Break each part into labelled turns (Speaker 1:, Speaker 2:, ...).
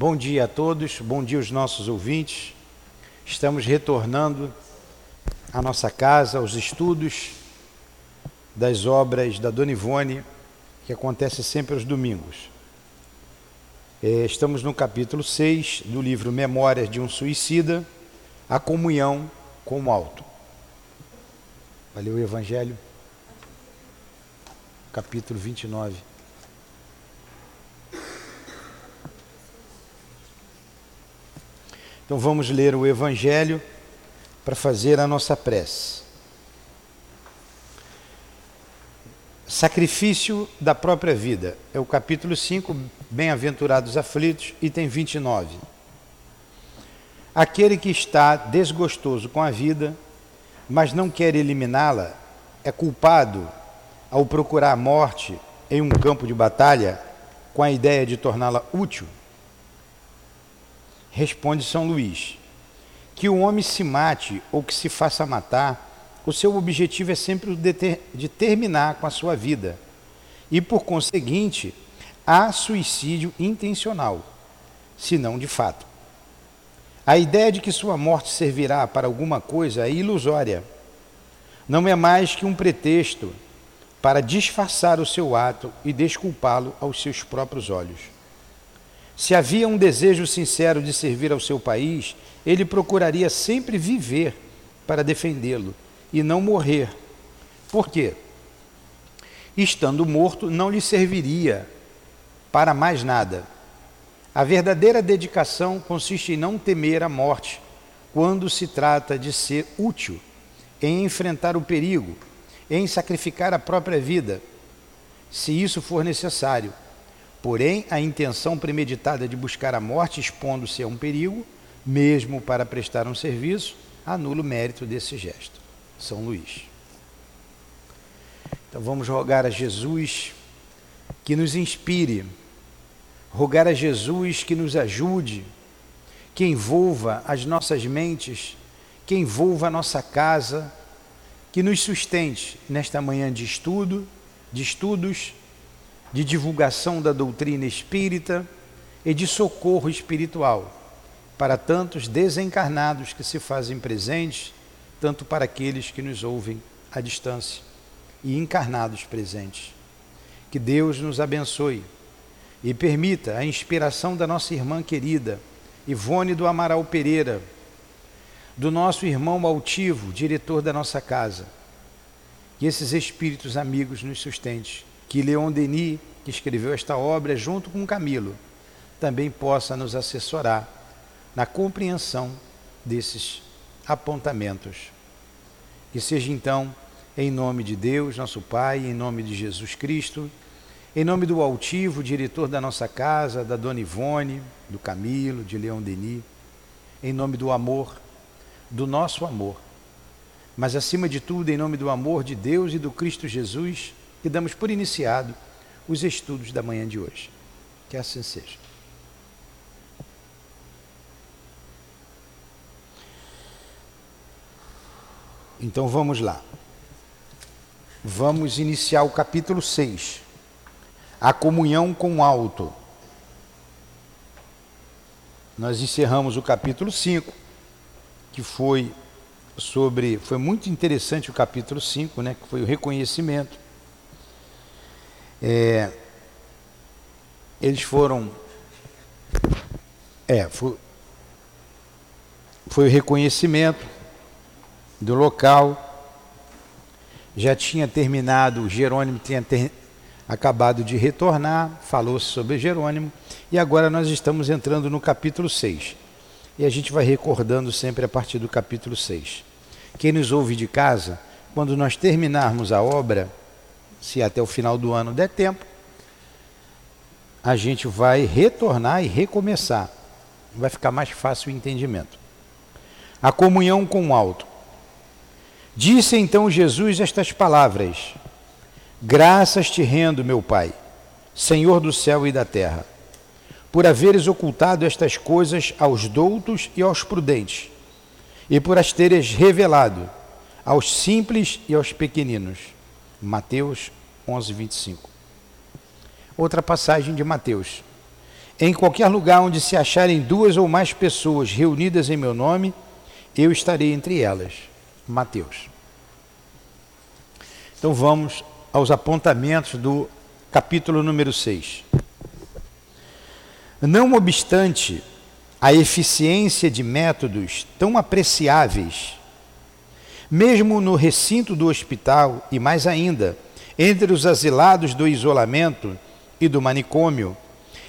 Speaker 1: Bom dia a todos, bom dia aos nossos ouvintes. Estamos retornando à nossa casa, aos estudos das obras da Dona Ivone, que acontece sempre aos domingos. É, estamos no capítulo 6 do livro Memórias de um Suicida, A Comunhão com o Alto. Valeu o Evangelho, capítulo 29. Então vamos ler o Evangelho para fazer a nossa prece. Sacrifício da própria vida. É o capítulo 5, Bem-aventurados aflitos, item 29. Aquele que está desgostoso com a vida, mas não quer eliminá-la, é culpado ao procurar a morte em um campo de batalha com a ideia de torná-la útil? Responde São Luís: que o homem se mate ou que se faça matar, o seu objetivo é sempre o de terminar com a sua vida. E, por conseguinte, há suicídio intencional, se não de fato. A ideia de que sua morte servirá para alguma coisa é ilusória. Não é mais que um pretexto para disfarçar o seu ato e desculpá-lo aos seus próprios olhos. Se havia um desejo sincero de servir ao seu país, ele procuraria sempre viver para defendê-lo e não morrer. Por quê? Estando morto, não lhe serviria para mais nada. A verdadeira dedicação consiste em não temer a morte quando se trata de ser útil, em enfrentar o perigo, em sacrificar a própria vida, se isso for necessário. Porém, a intenção premeditada de buscar a morte expondo-se a um perigo, mesmo para prestar um serviço, anula o mérito desse gesto. São Luís. Então vamos rogar a Jesus que nos inspire, rogar a Jesus que nos ajude, que envolva as nossas mentes, que envolva a nossa casa, que nos sustente nesta manhã de estudo, de estudos, de divulgação da doutrina espírita e de socorro espiritual para tantos desencarnados que se fazem presentes tanto para aqueles que nos ouvem à distância e encarnados presentes. Que Deus nos abençoe e permita a inspiração da nossa irmã querida, Ivone do Amaral Pereira, do nosso irmão altivo, diretor da nossa casa. Que esses espíritos amigos nos sustentem. Que Leon Denis, que escreveu esta obra junto com Camilo, também possa nos assessorar na compreensão desses apontamentos. Que seja então, em nome de Deus, nosso Pai, em nome de Jesus Cristo, em nome do altivo, diretor da nossa casa, da Dona Ivone, do Camilo, de Leão Denis, em nome do amor, do nosso amor, mas acima de tudo, em nome do amor de Deus e do Cristo Jesus, que damos por iniciado os estudos da manhã de hoje. Que assim seja. Então vamos lá. Vamos iniciar o capítulo 6. A comunhão com o alto. Nós encerramos o capítulo 5, que foi sobre, foi muito interessante o capítulo 5, né, que foi o reconhecimento. É, eles foram é, foi, foi o reconhecimento do local. Já tinha terminado, Jerônimo tinha ter, acabado de retornar, falou sobre Jerônimo, e agora nós estamos entrando no capítulo 6. E a gente vai recordando sempre a partir do capítulo 6. Quem nos ouve de casa, quando nós terminarmos a obra, se até o final do ano der tempo, a gente vai retornar e recomeçar. Vai ficar mais fácil o entendimento. A comunhão com o alto. Disse então Jesus estas palavras: Graças te rendo, meu Pai, Senhor do céu e da terra, por haveres ocultado estas coisas aos doutos e aos prudentes, e por as teres revelado aos simples e aos pequeninos. Mateus 11, 25. Outra passagem de Mateus. Em qualquer lugar onde se acharem duas ou mais pessoas reunidas em meu nome, eu estarei entre elas. Mateus. Então vamos aos apontamentos do capítulo número 6. Não obstante a eficiência de métodos tão apreciáveis, mesmo no recinto do hospital e mais ainda, entre os asilados do isolamento e do manicômio,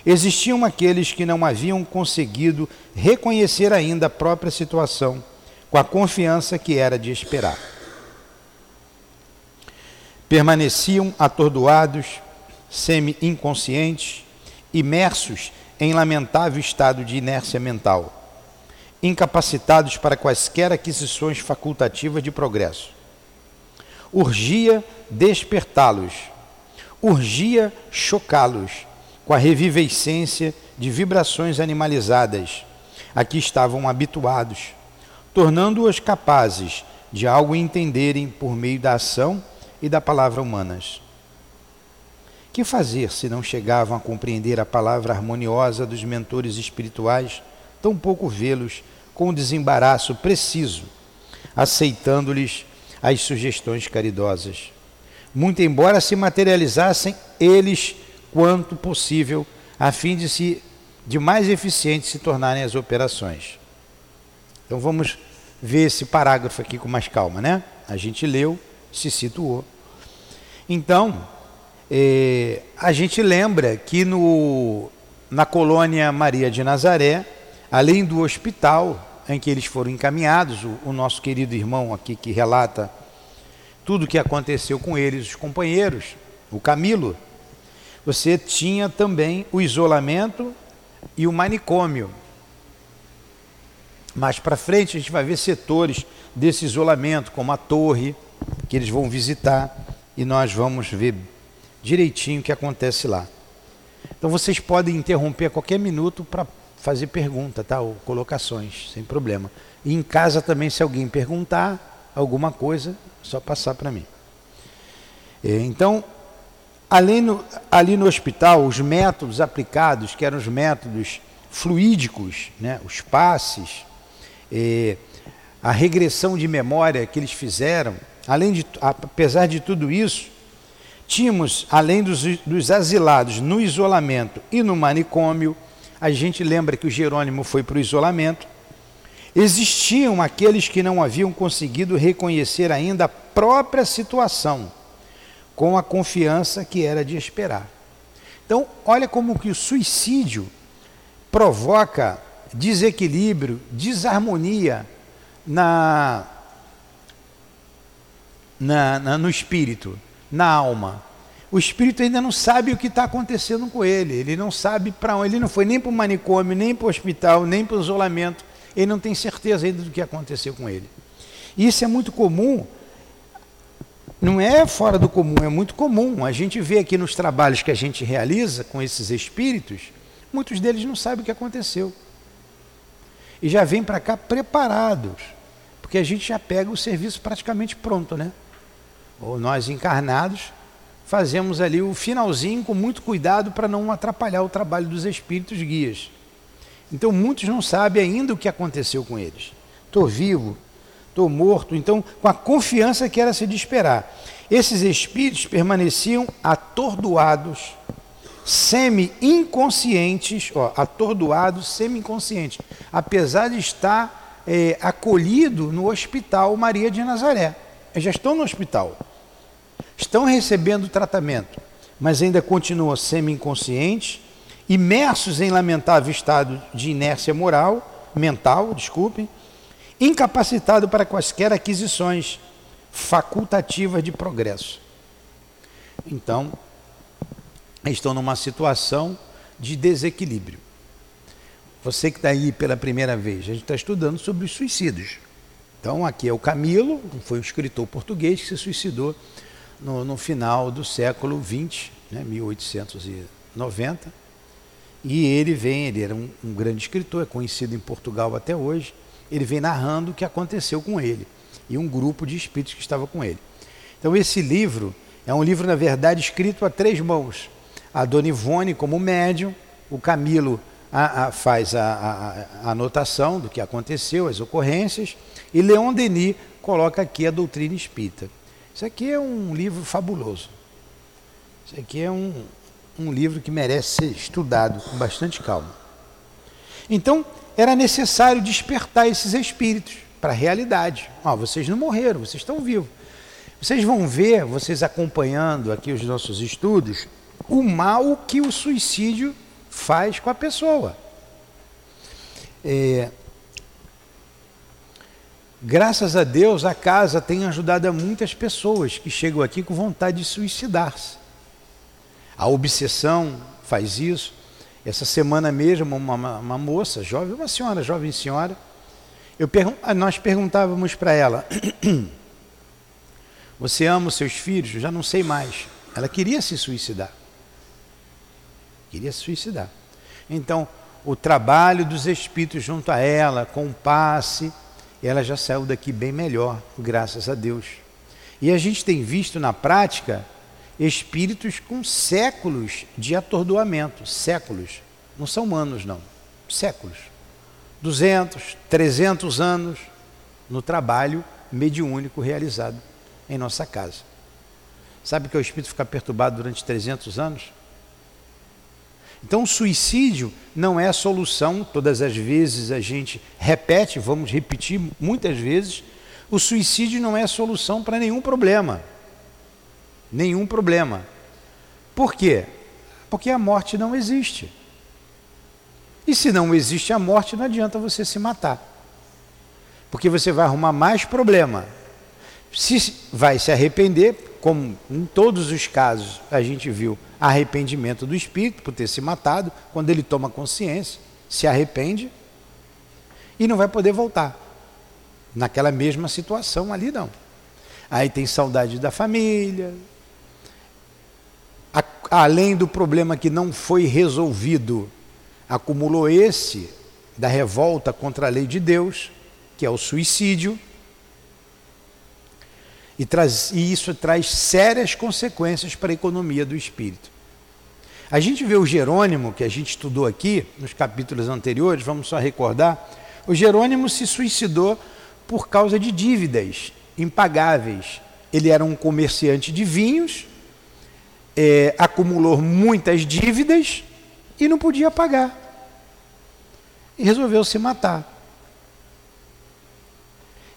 Speaker 1: existiam aqueles que não haviam conseguido reconhecer ainda a própria situação com a confiança que era de esperar. Permaneciam atordoados, semi-inconscientes, imersos em lamentável estado de inércia mental, incapacitados para quaisquer aquisições facultativas de progresso. Urgia despertá-los, urgia chocá-los com a revivescência de vibrações animalizadas a que estavam habituados, tornando-os capazes de algo entenderem por meio da ação e da palavra humanas. Que fazer se não chegavam a compreender a palavra harmoniosa dos mentores espirituais, tão pouco vê-los com o desembaraço preciso, aceitando-lhes as sugestões caridosas? Muito embora se materializassem eles quanto possível, a fim de se de mais eficientes se tornarem as operações. Então vamos ver esse parágrafo aqui com mais calma, né? A gente leu, se situou. Então, é, a gente lembra que no, na colônia Maria de Nazaré, além do hospital em que eles foram encaminhados, o, o nosso querido irmão aqui que relata tudo o que aconteceu com eles, os companheiros, o Camilo, você tinha também o isolamento e o manicômio. Mais para frente a gente vai ver setores desse isolamento, como a torre, que eles vão visitar, e nós vamos ver direitinho o que acontece lá. Então vocês podem interromper a qualquer minuto para fazer pergunta, tá? Ou colocações, sem problema. E em casa também, se alguém perguntar alguma coisa, só passar para mim. É, então, além no, ali no hospital, os métodos aplicados, que eram os métodos fluídicos, né? os passes, é, a regressão de memória que eles fizeram, além de, apesar de tudo isso, Tínhamos, além dos, dos asilados no isolamento e no manicômio, a gente lembra que o Jerônimo foi para o isolamento, existiam aqueles que não haviam conseguido reconhecer ainda a própria situação, com a confiança que era de esperar. Então, olha como que o suicídio provoca desequilíbrio, desarmonia na, na, na no espírito na alma. O espírito ainda não sabe o que está acontecendo com ele. Ele não sabe para onde. Ele não foi nem para o manicômio, nem para o hospital, nem para o isolamento. Ele não tem certeza ainda do que aconteceu com ele. E isso é muito comum. Não é fora do comum, é muito comum. A gente vê aqui nos trabalhos que a gente realiza com esses espíritos, muitos deles não sabem o que aconteceu. E já vêm para cá preparados, porque a gente já pega o serviço praticamente pronto, né? ou nós encarnados, fazemos ali o finalzinho com muito cuidado para não atrapalhar o trabalho dos espíritos guias. Então muitos não sabem ainda o que aconteceu com eles. Estou vivo, estou morto, então com a confiança que era se de esperar. Esses espíritos permaneciam atordoados, semi-inconscientes, atordoados, semi-inconscientes, apesar de estar é, acolhido no hospital Maria de Nazaré. Já estão no hospital estão recebendo tratamento, mas ainda continuam semi-inconscientes, imersos em lamentável estado de inércia moral, mental, desculpem, incapacitado para quaisquer aquisições facultativas de progresso. Então, estão numa situação de desequilíbrio. Você que está aí pela primeira vez, a gente está estudando sobre os suicídios. Então, aqui é o Camilo, foi um escritor português que se suicidou no, no final do século XX, né, 1890. E ele vem, ele era um, um, grande escritor, é conhecido em Portugal até hoje. Ele vem narrando o que aconteceu com ele e um grupo de espíritos que estava com ele. Então, esse livro é um livro, na verdade, escrito a três mãos. A Dona Ivone, como médium, o Camilo a, a, faz a, a, anotação do que aconteceu, as ocorrências, e Leon Denis coloca aqui a doutrina espírita. Isso aqui é um livro fabuloso. Isso aqui é um, um livro que merece ser estudado com bastante calma. Então, era necessário despertar esses espíritos para a realidade. Ó, vocês não morreram, vocês estão vivos. Vocês vão ver, vocês acompanhando aqui os nossos estudos, o mal que o suicídio faz com a pessoa. É, graças a Deus, a casa tem ajudado a muitas pessoas que chegam aqui com vontade de suicidar-se. A obsessão faz isso. Essa semana mesmo, uma, uma, moça, jovem, uma senhora, jovem senhora, eu pergun nós perguntávamos para ela: Você ama os seus filhos? Eu já não sei mais. Ela queria se suicidar. Queria se suicidar. Então, o trabalho dos espíritos junto a ela, com o passe, ela já saiu daqui bem melhor, graças a Deus. E a gente tem visto na prática espíritos com séculos de atordoamento, séculos. Não são anos, não, séculos. 200, 300 anos no trabalho mediúnico realizado em nossa casa. Sabe que o espírito fica perturbado durante 300 anos? Então, o suicídio não é a solução, todas as vezes a gente repete, vamos repetir muitas vezes, o suicídio não é a solução para nenhum problema. Nenhum problema. Por quê? Porque a morte não existe. E se não existe a morte, não adianta você se matar. Porque você vai arrumar mais problema se vai se arrepender, como em todos os casos a gente viu arrependimento do espírito por ter se matado, quando ele toma consciência, se arrepende e não vai poder voltar naquela mesma situação ali não. Aí tem saudade da família, a, além do problema que não foi resolvido, acumulou esse da revolta contra a lei de Deus, que é o suicídio e, traz, e isso traz sérias consequências para a economia do espírito. A gente vê o Jerônimo, que a gente estudou aqui nos capítulos anteriores, vamos só recordar. O Jerônimo se suicidou por causa de dívidas impagáveis. Ele era um comerciante de vinhos, é, acumulou muitas dívidas e não podia pagar. E resolveu se matar.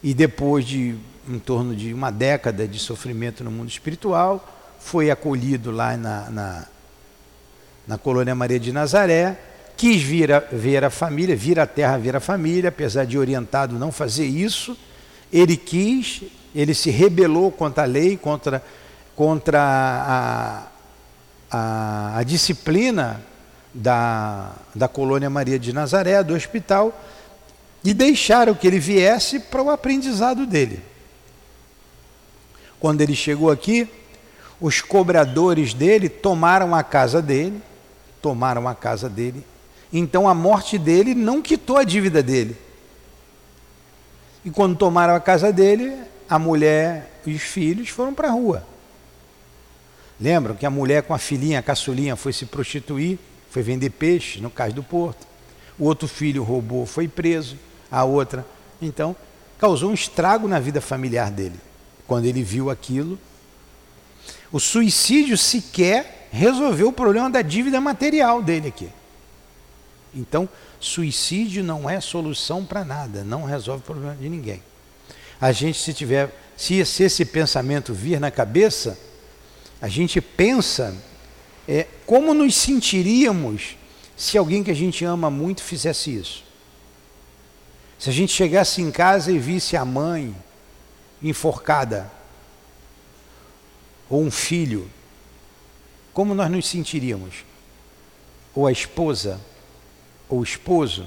Speaker 1: E depois de em torno de uma década de sofrimento no mundo espiritual, foi acolhido lá na, na, na colônia Maria de Nazaré, quis vir a, ver a família, vir à terra ver a família, apesar de orientado não fazer isso, ele quis, ele se rebelou contra a lei, contra, contra a, a, a disciplina da, da colônia Maria de Nazaré, do hospital, e deixaram que ele viesse para o aprendizado dele. Quando ele chegou aqui, os cobradores dele tomaram a casa dele, tomaram a casa dele. Então a morte dele não quitou a dívida dele. E quando tomaram a casa dele, a mulher e os filhos foram para a rua. Lembram que a mulher com a filhinha, a caçulinha, foi se prostituir, foi vender peixe no cais do porto. O outro filho roubou, foi preso. A outra, então, causou um estrago na vida familiar dele quando ele viu aquilo. O suicídio sequer resolveu o problema da dívida material dele aqui. Então, suicídio não é solução para nada, não resolve o problema de ninguém. A gente, se tiver, se, se esse pensamento vir na cabeça, a gente pensa é, como nos sentiríamos se alguém que a gente ama muito fizesse isso. Se a gente chegasse em casa e visse a mãe, enforcada, ou um filho, como nós nos sentiríamos? Ou a esposa, ou o esposo?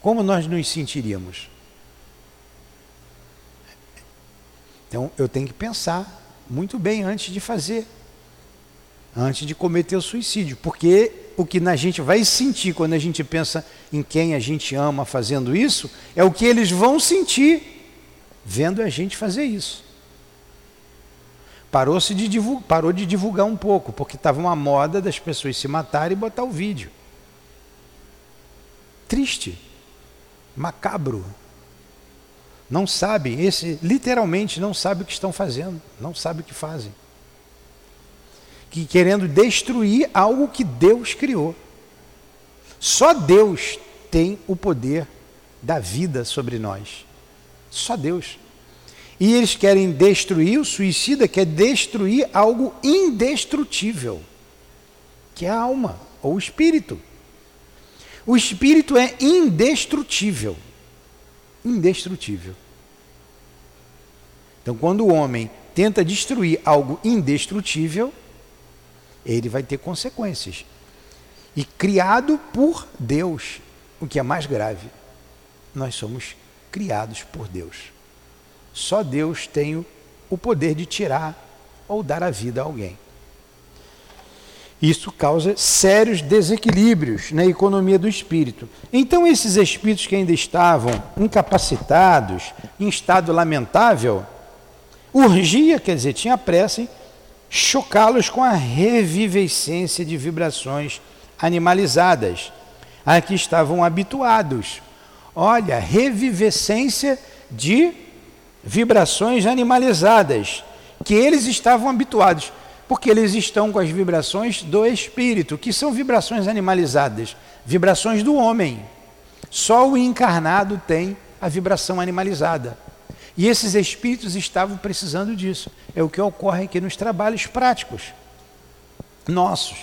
Speaker 1: Como nós nos sentiríamos? Então eu tenho que pensar muito bem antes de fazer, antes de cometer o suicídio, porque o que a gente vai sentir quando a gente pensa em quem a gente ama fazendo isso, é o que eles vão sentir vendo a gente fazer isso. Parou, -se de divulgar, parou de divulgar um pouco, porque estava uma moda das pessoas se matarem e botar o vídeo. Triste, macabro. Não sabem, esse literalmente não sabe o que estão fazendo, não sabe o que fazem. Que querendo destruir algo que Deus criou. Só Deus tem o poder da vida sobre nós. Só Deus. E eles querem destruir, o suicida quer destruir algo indestrutível, que é a alma, ou o espírito. O espírito é indestrutível. Indestrutível. Então, quando o homem tenta destruir algo indestrutível, ele vai ter consequências. E criado por Deus, o que é mais grave, nós somos criados por Deus. Só Deus tem o poder de tirar ou dar a vida a alguém. Isso causa sérios desequilíbrios na economia do espírito. Então, esses espíritos que ainda estavam incapacitados, em estado lamentável, urgia, quer dizer, tinha pressa em chocá-los com a revivescência de vibrações animalizadas a que estavam habituados. Olha, revivescência de vibrações animalizadas, que eles estavam habituados, porque eles estão com as vibrações do espírito, que são vibrações animalizadas, vibrações do homem. Só o encarnado tem a vibração animalizada. E esses espíritos estavam precisando disso. É o que ocorre aqui nos trabalhos práticos nossos.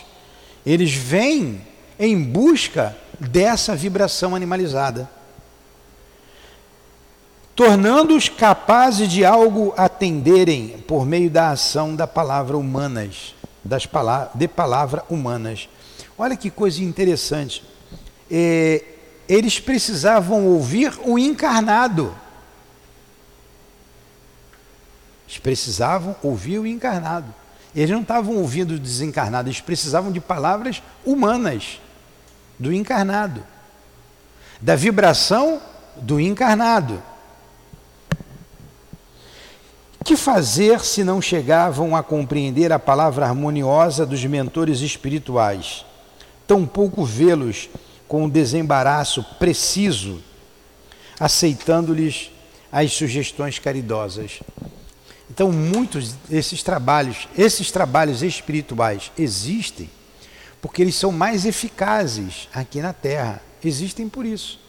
Speaker 1: Eles vêm em busca dessa vibração animalizada tornando-os capazes de algo atenderem por meio da ação da palavra humanas, das palavras, de palavra humanas. Olha que coisa interessante. É, eles precisavam ouvir o encarnado. Eles precisavam ouvir o encarnado. Eles não estavam ouvindo o desencarnado, eles precisavam de palavras humanas do encarnado, da vibração do encarnado. Que fazer se não chegavam a compreender a palavra harmoniosa dos mentores espirituais? Tampouco vê-los com o desembaraço preciso, aceitando-lhes as sugestões caridosas. Então, muitos desses trabalhos, esses trabalhos espirituais existem porque eles são mais eficazes aqui na Terra. Existem por isso.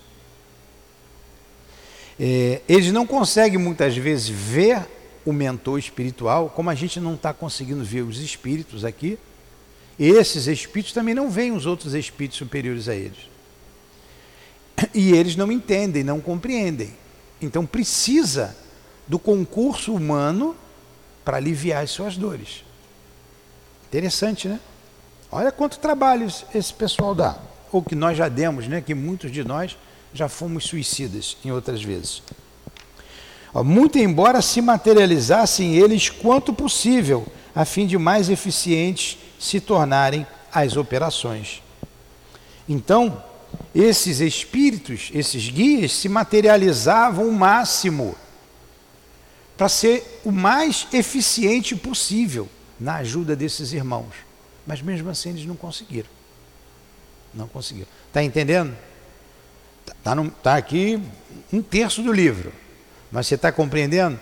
Speaker 1: É, eles não conseguem muitas vezes ver o mentor espiritual, como a gente não está conseguindo ver os espíritos aqui, esses espíritos também não veem os outros espíritos superiores a eles. E eles não entendem, não compreendem. Então precisa do concurso humano para aliviar as suas dores. Interessante, né? Olha quanto trabalho esse pessoal dá. Ou que nós já demos, né? Que muitos de nós já fomos suicidas em outras vezes muito embora se materializassem eles quanto possível, a fim de mais eficientes se tornarem as operações. Então, esses espíritos, esses guias, se materializavam o máximo para ser o mais eficiente possível na ajuda desses irmãos. Mas mesmo assim eles não conseguiram. Não conseguiram. Está entendendo? Está tá, tá aqui um terço do livro. Mas você está compreendendo?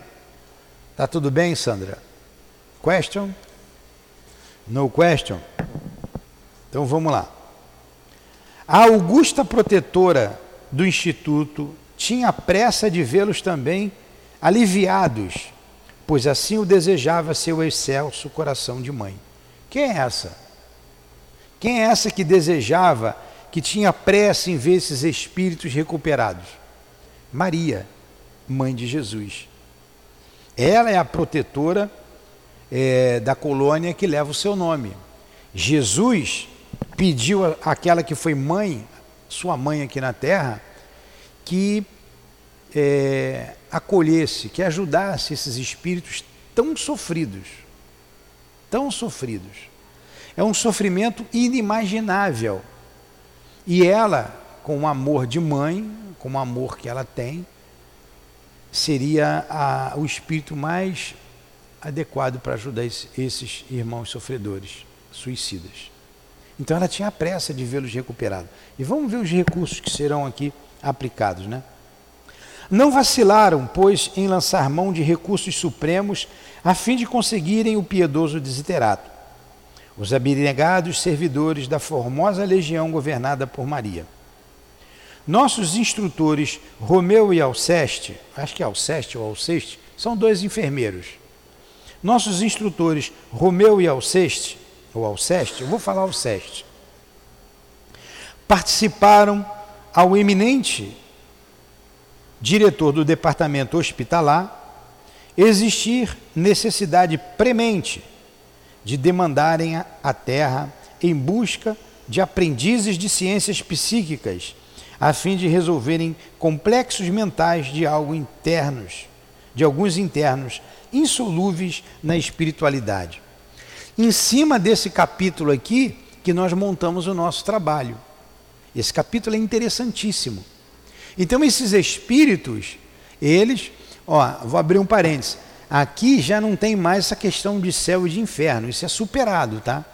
Speaker 1: Está tudo bem, Sandra? Question? No question? Então vamos lá. A augusta protetora do Instituto tinha pressa de vê-los também aliviados, pois assim o desejava seu excelso coração de mãe. Quem é essa? Quem é essa que desejava, que tinha pressa em ver esses espíritos recuperados? Maria mãe de Jesus. Ela é a protetora é, da colônia que leva o seu nome. Jesus pediu àquela que foi mãe, sua mãe aqui na terra, que é, acolhesse, que ajudasse esses espíritos tão sofridos, tão sofridos. É um sofrimento inimaginável. E ela, com o amor de mãe, com o amor que ela tem, seria a, o espírito mais adequado para ajudar esses irmãos sofredores, suicidas. Então ela tinha pressa de vê-los recuperados. E vamos ver os recursos que serão aqui aplicados, né? Não vacilaram, pois, em lançar mão de recursos supremos a fim de conseguirem o piedoso desiderato. Os abnegados servidores da formosa legião governada por Maria. Nossos instrutores, Romeu e Alceste, acho que é Alceste ou Alceste, são dois enfermeiros. Nossos instrutores, Romeu e Alceste, ou Alceste, eu vou falar Alceste, participaram ao eminente diretor do departamento hospitalar existir necessidade premente de demandarem a terra em busca de aprendizes de ciências psíquicas, a fim de resolverem complexos mentais de algo internos, de alguns internos insolúveis na espiritualidade. Em cima desse capítulo aqui que nós montamos o nosso trabalho. Esse capítulo é interessantíssimo. Então, esses espíritos, eles, ó, vou abrir um parênteses. Aqui já não tem mais essa questão de céu e de inferno, isso é superado, tá?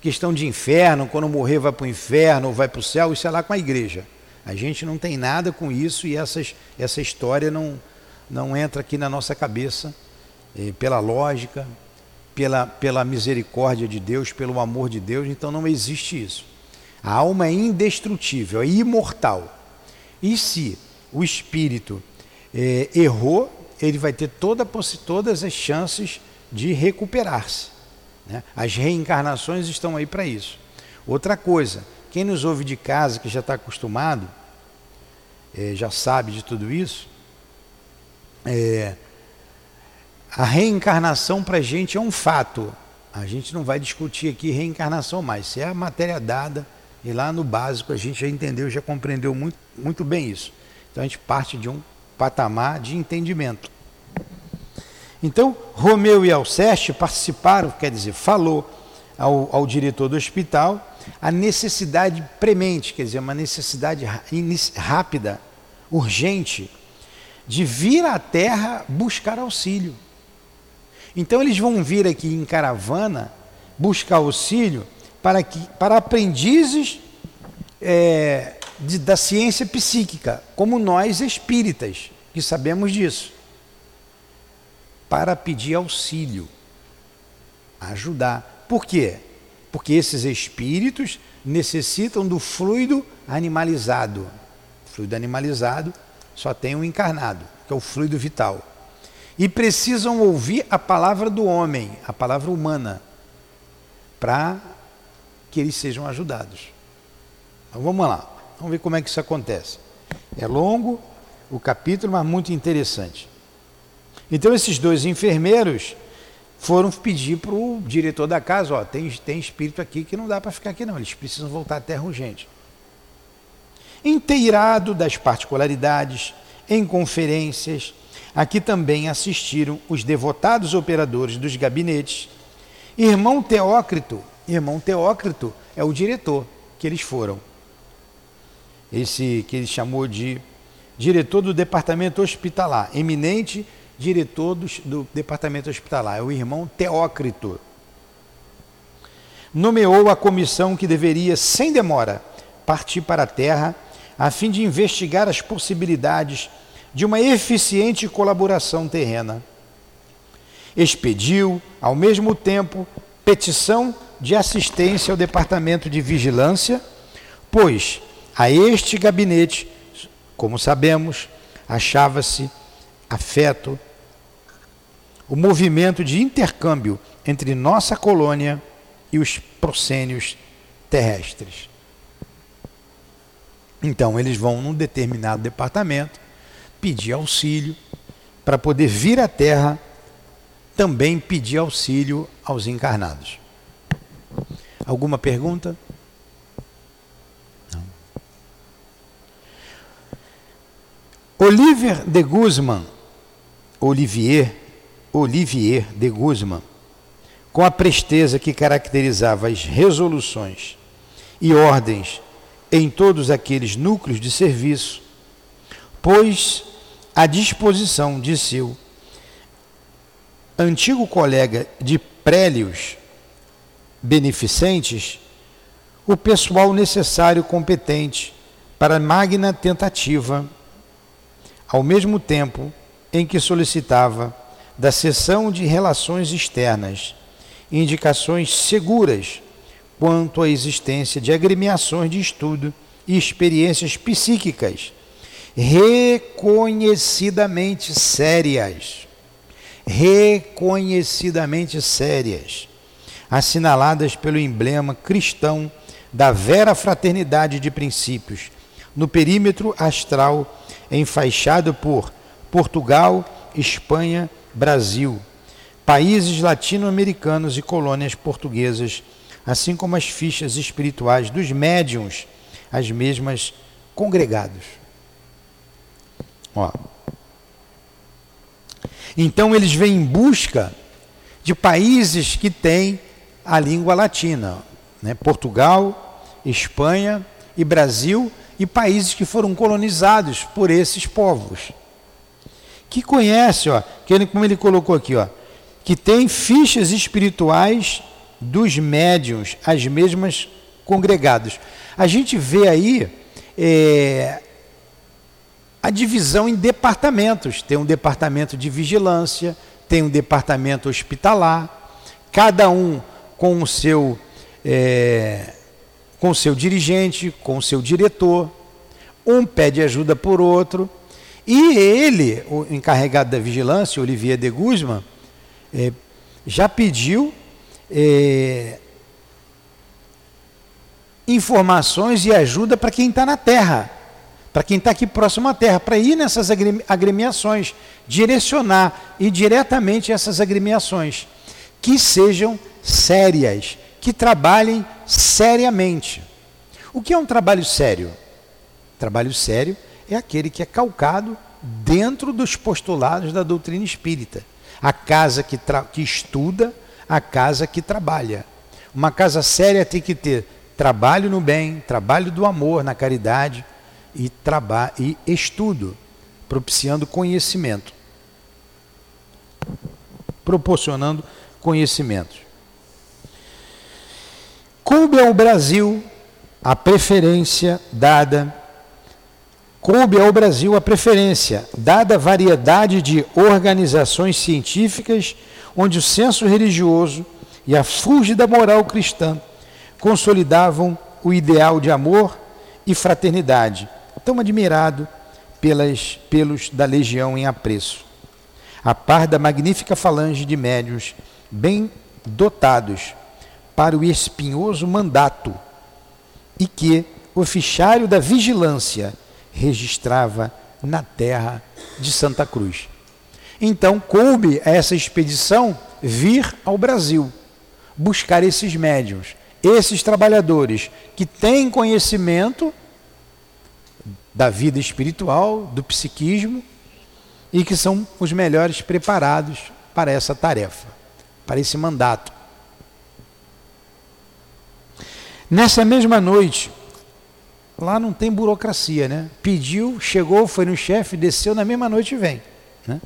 Speaker 1: Questão de inferno, quando morrer vai para o inferno ou vai para o céu, isso é lá com a igreja. A gente não tem nada com isso e essas, essa história não, não entra aqui na nossa cabeça eh, pela lógica, pela, pela misericórdia de Deus, pelo amor de Deus, então não existe isso. A alma é indestrutível, é imortal. E se o espírito é, errou, ele vai ter toda, todas as chances de recuperar-se. Né? As reencarnações estão aí para isso. Outra coisa, quem nos ouve de casa, que já está acostumado, é, já sabe de tudo isso, é, a reencarnação para a gente é um fato. A gente não vai discutir aqui reencarnação mais. Se é a matéria dada, e lá no básico a gente já entendeu, já compreendeu muito, muito bem isso. Então a gente parte de um patamar de entendimento. Então, Romeu e Alceste participaram, quer dizer, falou ao, ao diretor do hospital a necessidade premente, quer dizer, uma necessidade rápida, urgente, de vir à terra buscar auxílio. Então eles vão vir aqui em caravana buscar auxílio para, que, para aprendizes é, de, da ciência psíquica, como nós espíritas, que sabemos disso, para pedir auxílio, ajudar. Por quê? Porque esses espíritos necessitam do fluido animalizado. O fluido animalizado só tem um encarnado, que é o fluido vital. E precisam ouvir a palavra do homem, a palavra humana, para que eles sejam ajudados. Então vamos lá, vamos ver como é que isso acontece. É longo o capítulo, mas muito interessante. Então esses dois enfermeiros foram pedir para o diretor da casa, ó, tem, tem espírito aqui que não dá para ficar aqui não, eles precisam voltar à terra urgente. Inteirado das particularidades, em conferências, aqui também assistiram os devotados operadores dos gabinetes, irmão Teócrito, Irmão Teócrito é o diretor que eles foram. Esse que ele chamou de diretor do departamento hospitalar, eminente diretor do, do departamento hospitalar, é o irmão Teócrito. Nomeou a comissão que deveria, sem demora, partir para a terra a fim de investigar as possibilidades de uma eficiente colaboração terrena. Expediu, ao mesmo tempo, petição de assistência ao Departamento de Vigilância, pois a este gabinete, como sabemos, achava-se afeto o movimento de intercâmbio entre nossa colônia e os proscênios terrestres. Então, eles vão num determinado departamento pedir auxílio para poder vir à Terra também pedir auxílio aos encarnados. Alguma pergunta? Não. Oliver de Guzman, Olivier, Olivier de Guzman, com a presteza que caracterizava as resoluções e ordens em todos aqueles núcleos de serviço, pôs à disposição de seu antigo colega de prélios beneficentes, o pessoal necessário competente para a magna tentativa, ao mesmo tempo em que solicitava da seção de relações externas indicações seguras quanto à existência de agremiações de estudo e experiências psíquicas reconhecidamente sérias, reconhecidamente sérias, assinaladas pelo emblema cristão da vera fraternidade de princípios, no perímetro astral enfaixado por Portugal, Espanha, Brasil, países latino-americanos e colônias portuguesas, assim como as fichas espirituais dos médiums, as mesmas congregados. Ó. Então eles vêm em busca de países que têm a língua latina, né? Portugal, Espanha e Brasil e países que foram colonizados por esses povos. Que conhece, ó, que ele, como ele colocou aqui, ó, que tem fichas espirituais dos médiums, as mesmas congregados. A gente vê aí é, a divisão em departamentos. Tem um departamento de vigilância, tem um departamento hospitalar, cada um com o seu, é, com o seu dirigente, com o seu diretor. Um pede ajuda por outro. E ele, o encarregado da vigilância, Olivier de Guzman, é, já pediu é, informações e ajuda para quem está na terra para quem está aqui próximo à terra, para ir nessas agremiações, direcionar e diretamente essas agremiações, que sejam sérias, que trabalhem seriamente. O que é um trabalho sério? Trabalho sério é aquele que é calcado dentro dos postulados da doutrina espírita. A casa que, que estuda, a casa que trabalha. Uma casa séria tem que ter trabalho no bem, trabalho do amor, na caridade e, e estudo, propiciando conhecimento. Proporcionando conhecimentos. Coube ao Brasil a preferência dada coube ao Brasil a preferência, dada a variedade de organizações científicas onde o senso religioso e a fúlgida moral cristã consolidavam o ideal de amor e fraternidade, tão admirado pelas, pelos da legião em apreço. A par da magnífica falange de médios bem dotados para o espinhoso mandato e que o fichário da vigilância registrava na terra de Santa Cruz. Então coube a essa expedição vir ao Brasil, buscar esses médiums, esses trabalhadores que têm conhecimento da vida espiritual, do psiquismo e que são os melhores preparados para essa tarefa, para esse mandato. Nessa mesma noite, lá não tem burocracia, né? Pediu, chegou, foi no chefe, desceu, na mesma noite vem. Né?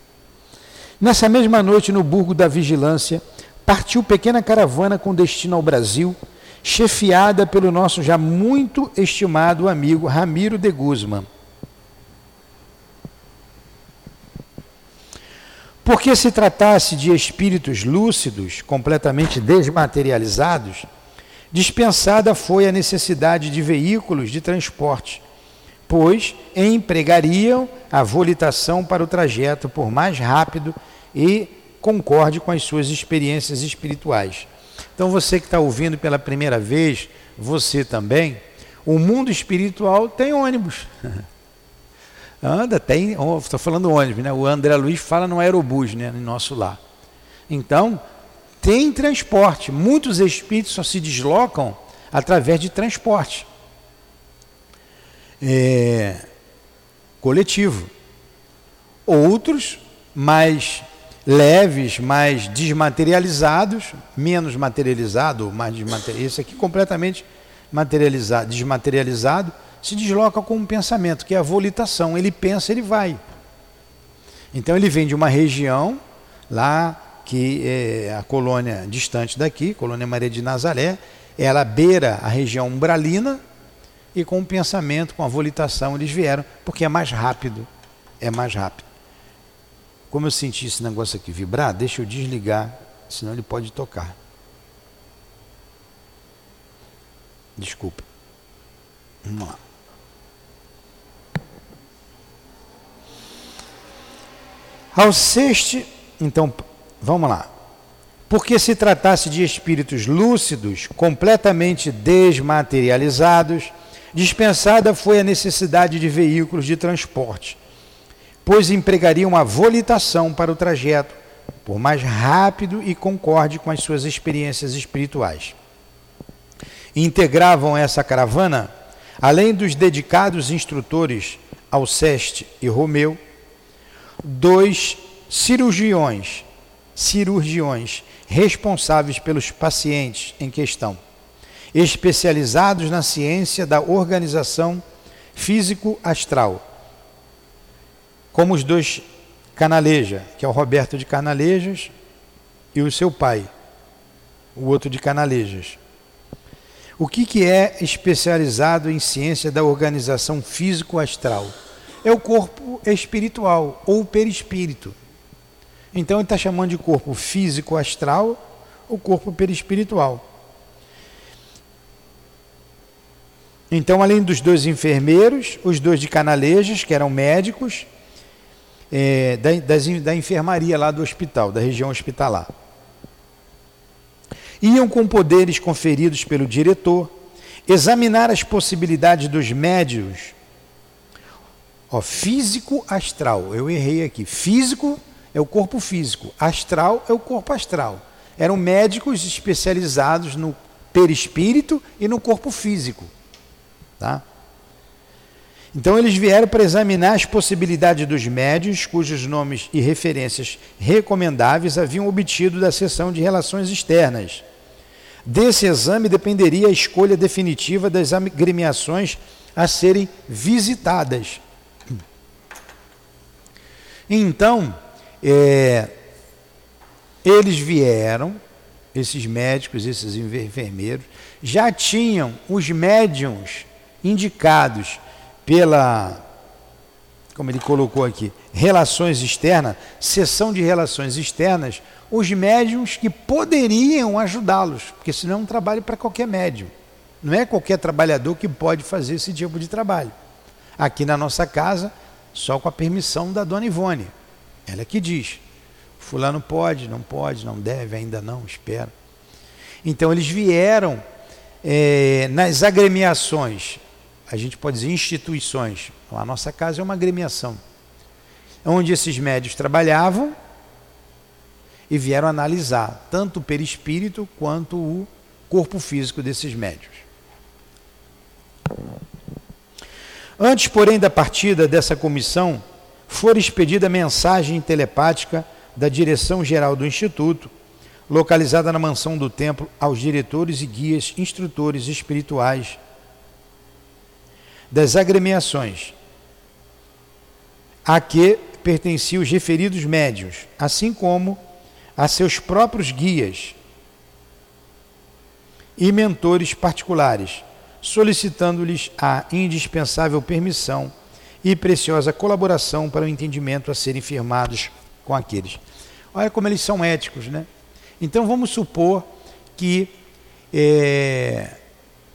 Speaker 1: Nessa mesma noite, no Burgo da Vigilância, partiu pequena caravana com destino ao Brasil, chefiada pelo nosso já muito estimado amigo Ramiro de Guzman. Porque se tratasse de espíritos lúcidos, completamente desmaterializados, dispensada foi a necessidade de veículos de transporte, pois empregariam a volitação para o trajeto por mais rápido e concorde com as suas experiências espirituais. Então você que está ouvindo pela primeira vez, você também, o mundo espiritual tem ônibus. Anda, tem, estou falando ônibus, né? O André Luiz fala no aerobus, né? No nosso lá. Então, tem transporte. Muitos espíritos só se deslocam através de transporte é, coletivo. Outros mais leves, mais desmaterializados, menos materializado, mais desmaterializado, esse aqui completamente materializado, desmaterializado, se desloca com um pensamento, que é a volitação. Ele pensa, ele vai. Então ele vem de uma região lá que é a colônia distante daqui, colônia Maria de Nazaré, ela beira a região umbralina e com o pensamento, com a volitação, eles vieram, porque é mais rápido. É mais rápido. Como eu senti esse negócio aqui vibrar, deixa eu desligar, senão ele pode tocar. Desculpa. Vamos lá. Alceste, então, vamos lá. Porque se tratasse de espíritos lúcidos, completamente desmaterializados, dispensada foi a necessidade de veículos de transporte, pois empregariam a volitação para o trajeto, por mais rápido e concorde com as suas experiências espirituais. Integravam essa caravana, além dos dedicados instrutores Alceste e Romeu, dois cirurgiões, cirurgiões responsáveis pelos pacientes em questão, especializados na ciência da organização físico-astral, como os dois Canaleja, que é o Roberto de Canalejas e o seu pai, o outro de Canalejas. O que, que é especializado em ciência da organização físico-astral? é o corpo espiritual ou perispírito. Então ele está chamando de corpo físico astral ou corpo perispiritual. Então, além dos dois enfermeiros, os dois de canalejas, que eram médicos, é, da, da enfermaria lá do hospital, da região hospitalar. Iam com poderes conferidos pelo diretor, examinar as possibilidades dos médios Ó, físico astral. Eu errei aqui. Físico é o corpo físico, astral é o corpo astral. Eram médicos especializados no perispírito e no corpo físico, tá? Então eles vieram para examinar as possibilidades dos médios cujos nomes e referências recomendáveis haviam obtido da seção de relações externas. Desse exame dependeria a escolha definitiva das agremiações a serem visitadas. Então, é, eles vieram, esses médicos, esses enfermeiros, já tinham os médiums indicados pela, como ele colocou aqui, relações externas, sessão de relações externas, os médiums que poderiam ajudá-los, porque senão é um trabalho para qualquer médium. Não é qualquer trabalhador que pode fazer esse tipo de trabalho. Aqui na nossa casa, só com a permissão da dona Ivone. Ela que diz: Fulano pode, não pode, não deve, ainda não, espera. Então eles vieram é, nas agremiações, a gente pode dizer instituições, a nossa casa é uma agremiação, onde esses médios trabalhavam e vieram analisar tanto o perispírito quanto o corpo físico desses médios. Antes, porém, da partida dessa comissão, for expedida mensagem telepática da direção-geral do Instituto, localizada na mansão do templo, aos diretores e guias instrutores espirituais das agremiações a que pertenciam os referidos médios, assim como a seus próprios guias e mentores particulares solicitando-lhes a indispensável permissão e preciosa colaboração para o entendimento a serem firmados com aqueles. Olha como eles são éticos, né? Então vamos supor que é,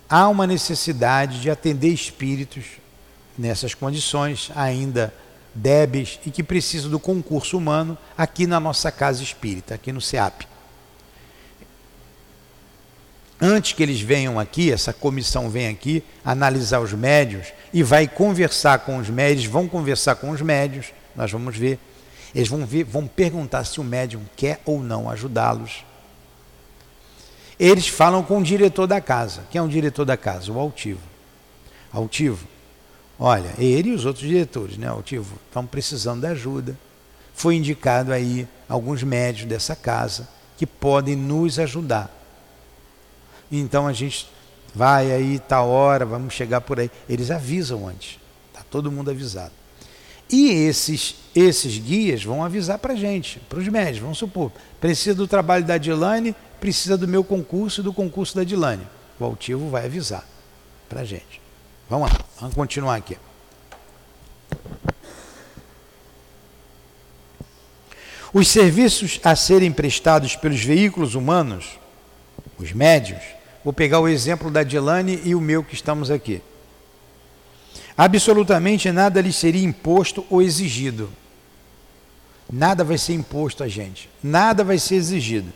Speaker 1: há uma necessidade de atender espíritos nessas condições ainda débeis e que precisam do concurso humano aqui na nossa casa espírita, aqui no SEAP antes que eles venham aqui, essa comissão vem aqui analisar os médios e vai conversar com os médios, vão conversar com os médios, nós vamos ver. Eles vão ver, vão perguntar se o médium quer ou não ajudá-los. Eles falam com o diretor da casa. Quem é o diretor da casa? O altivo. Altivo. Olha, ele e os outros diretores, né? Altivo, estão precisando de ajuda. Foi indicado aí alguns médios dessa casa que podem nos ajudar. Então a gente vai aí, tá hora, vamos chegar por aí. Eles avisam antes, tá todo mundo avisado. E esses, esses guias vão avisar para a gente, para os médicos, vamos supor, precisa do trabalho da Dilane, precisa do meu concurso e do concurso da Dilane. O altivo vai avisar para a gente. Vamos lá, vamos continuar aqui. Os serviços a serem prestados pelos veículos humanos, os médios, vou pegar o exemplo da Dilane e o meu que estamos aqui. Absolutamente nada lhes seria imposto ou exigido. Nada vai ser imposto a gente, nada vai ser exigido.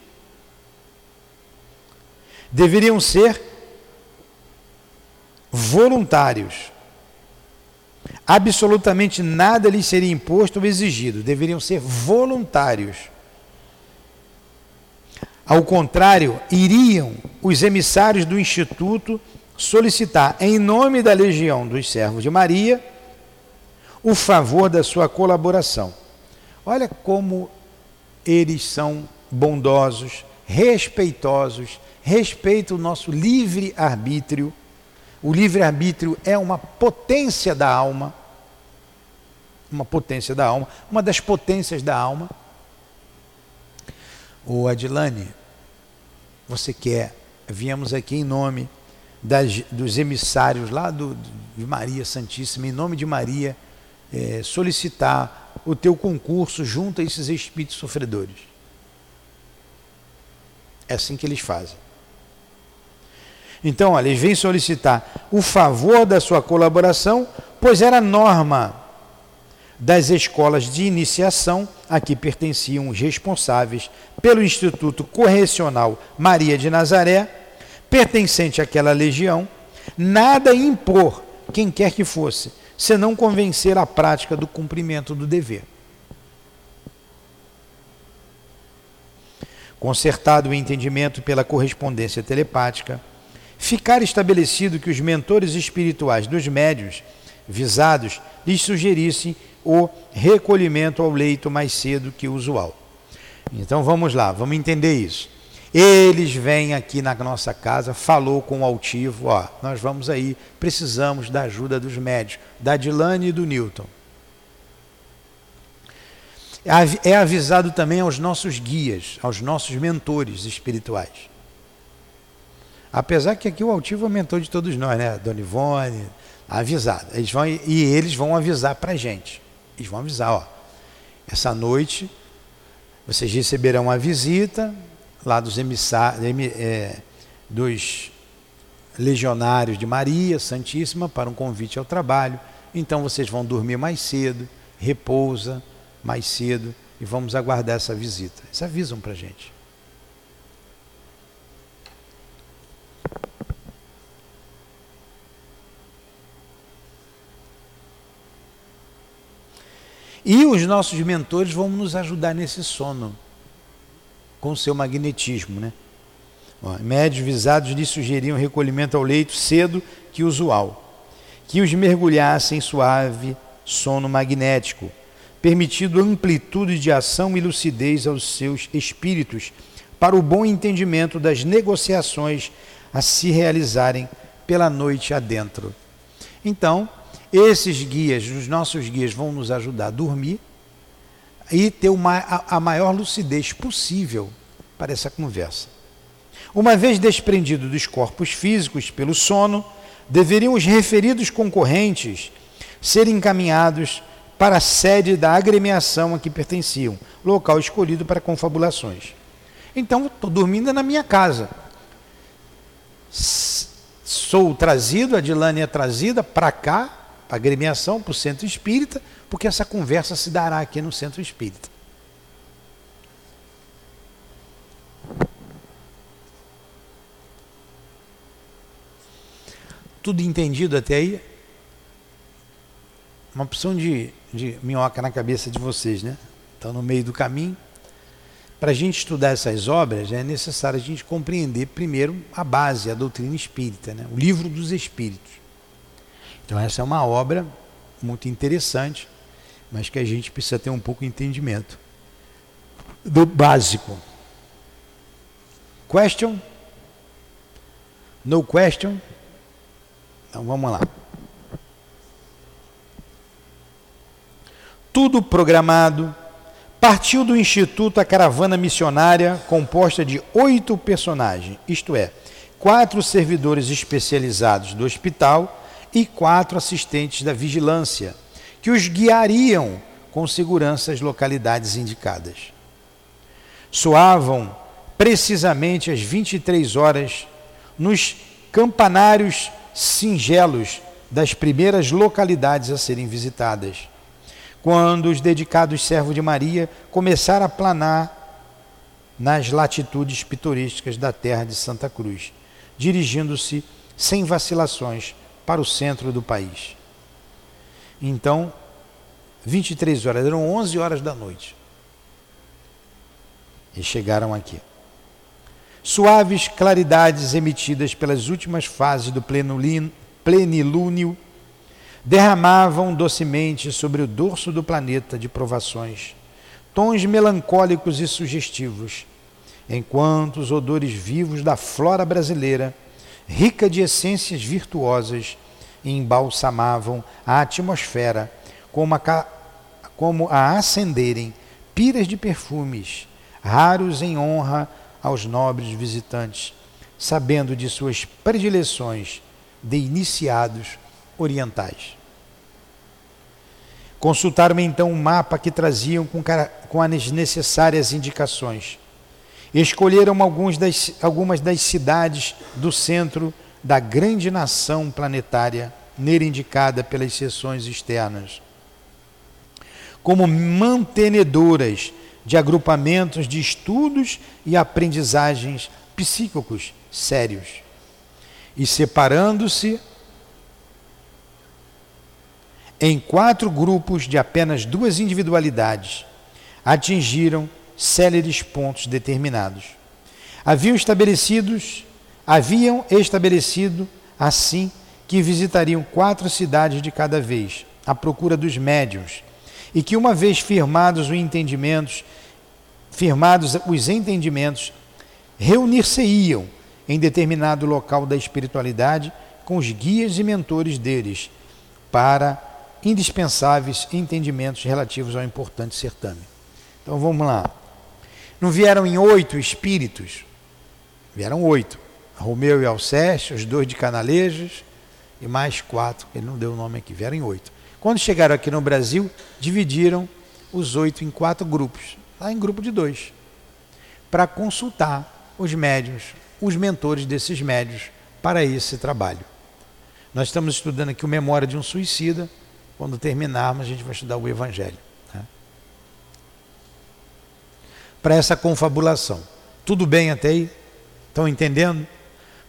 Speaker 1: Deveriam ser voluntários Absolutamente nada lhes seria imposto ou exigido, deveriam ser voluntários. Ao contrário, iriam os emissários do Instituto solicitar, em nome da Legião dos Servos de Maria, o favor da sua colaboração. Olha como eles são bondosos, respeitosos, respeitam o nosso livre-arbítrio o livre-arbítrio é uma potência da alma, uma potência da alma, uma das potências da alma. O Adilane, você quer, viemos aqui em nome das, dos emissários lá do, de Maria Santíssima, em nome de Maria, é, solicitar o teu concurso junto a esses espíritos sofredores. É assim que eles fazem. Então, olha, eles vêm solicitar o favor da sua colaboração, pois era norma das escolas de iniciação a que pertenciam os responsáveis pelo Instituto Correcional Maria de Nazaré, pertencente àquela legião, nada impor quem quer que fosse, senão convencer a prática do cumprimento do dever. Consertado o entendimento pela correspondência telepática, ficar estabelecido que os mentores espirituais dos médios visados lhes sugerissem o recolhimento ao leito mais cedo que o usual. Então vamos lá, vamos entender isso. Eles vêm aqui na nossa casa, falou com o altivo, ó, nós vamos aí, precisamos da ajuda dos médios, da Dilane e do Newton. É avisado também aos nossos guias, aos nossos mentores espirituais. Apesar que aqui o altivo aumentou de todos nós, né? Dona Ivone, avisado. Eles vão, e eles vão avisar para a gente. Eles vão avisar, ó. Essa noite vocês receberão uma visita lá dos emissários, é, dos legionários de Maria Santíssima para um convite ao trabalho. Então vocês vão dormir mais cedo, repousa mais cedo e vamos aguardar essa visita. Eles avisam para a gente. E os nossos mentores vão nos ajudar nesse sono, com seu magnetismo. Né? Médios visados lhe sugeriam recolhimento ao leito cedo que usual, que os mergulhasse em suave sono magnético, permitindo amplitude de ação e lucidez aos seus espíritos, para o bom entendimento das negociações a se realizarem pela noite adentro. Então, esses guias, os nossos guias, vão nos ajudar a dormir e ter uma, a, a maior lucidez possível para essa conversa. Uma vez desprendido dos corpos físicos pelo sono, deveriam os referidos concorrentes ser encaminhados para a sede da agremiação a que pertenciam, local escolhido para confabulações. Então, estou dormindo na minha casa. Sou trazido, a Dilane é trazida para cá, para a agremiação, para o centro espírita, porque essa conversa se dará aqui no centro espírita. Tudo entendido até aí? Uma opção de, de minhoca na cabeça de vocês, né? Estão no meio do caminho. Para a gente estudar essas obras, é necessário a gente compreender primeiro a base, a doutrina espírita, né? o livro dos espíritos. Então, essa é uma obra muito interessante, mas que a gente precisa ter um pouco de entendimento do básico. Question? No question? Então vamos lá. tudo programado, partiu do Instituto a caravana missionária composta de oito personagens, isto é, quatro servidores especializados do hospital e quatro assistentes da vigilância, que os guiariam com segurança às localidades indicadas. Soavam precisamente às 23 horas nos campanários singelos das primeiras localidades a serem visitadas. Quando os dedicados servos de Maria começaram a planar nas latitudes pitorescas da terra de Santa Cruz, dirigindo-se sem vacilações para o centro do país. Então, 23 horas, eram 11 horas da noite. E chegaram aqui. Suaves claridades emitidas pelas últimas fases do plenilúnio derramavam docemente sobre o dorso do planeta de provações tons melancólicos e sugestivos, enquanto os odores vivos da flora brasileira, rica de essências virtuosas, embalsamavam a atmosfera como a, como a acenderem piras de perfumes, raros em honra aos nobres visitantes, sabendo de suas predileções de iniciados orientais. Consultaram então um mapa que traziam com, com as necessárias indicações. Escolheram alguns das, algumas das cidades do centro da grande nação planetária, nele indicada pelas seções externas, como mantenedoras de agrupamentos de estudos e aprendizagens psíquicos sérios. E separando-se em quatro grupos de apenas duas individualidades, atingiram céleres pontos determinados. Haviam estabelecidos, haviam estabelecido assim que visitariam quatro cidades de cada vez, à procura dos médiuns, e que uma vez firmados os entendimentos, firmados os entendimentos, reunir-se-iam em determinado local da espiritualidade com os guias e mentores deles para indispensáveis entendimentos relativos ao importante certame. Então vamos lá. Não vieram em oito espíritos? Vieram oito. Romeu e Alceste, os dois de Canalejas e mais quatro, ele não deu o nome aqui, vieram em oito. Quando chegaram aqui no Brasil, dividiram os oito em quatro grupos, lá em grupo de dois, para consultar os médios, os mentores desses médios para esse trabalho. Nós estamos estudando aqui o Memória de um Suicida, quando terminarmos, a gente vai estudar o Evangelho. Né? Para essa confabulação. Tudo bem até aí? Estão entendendo?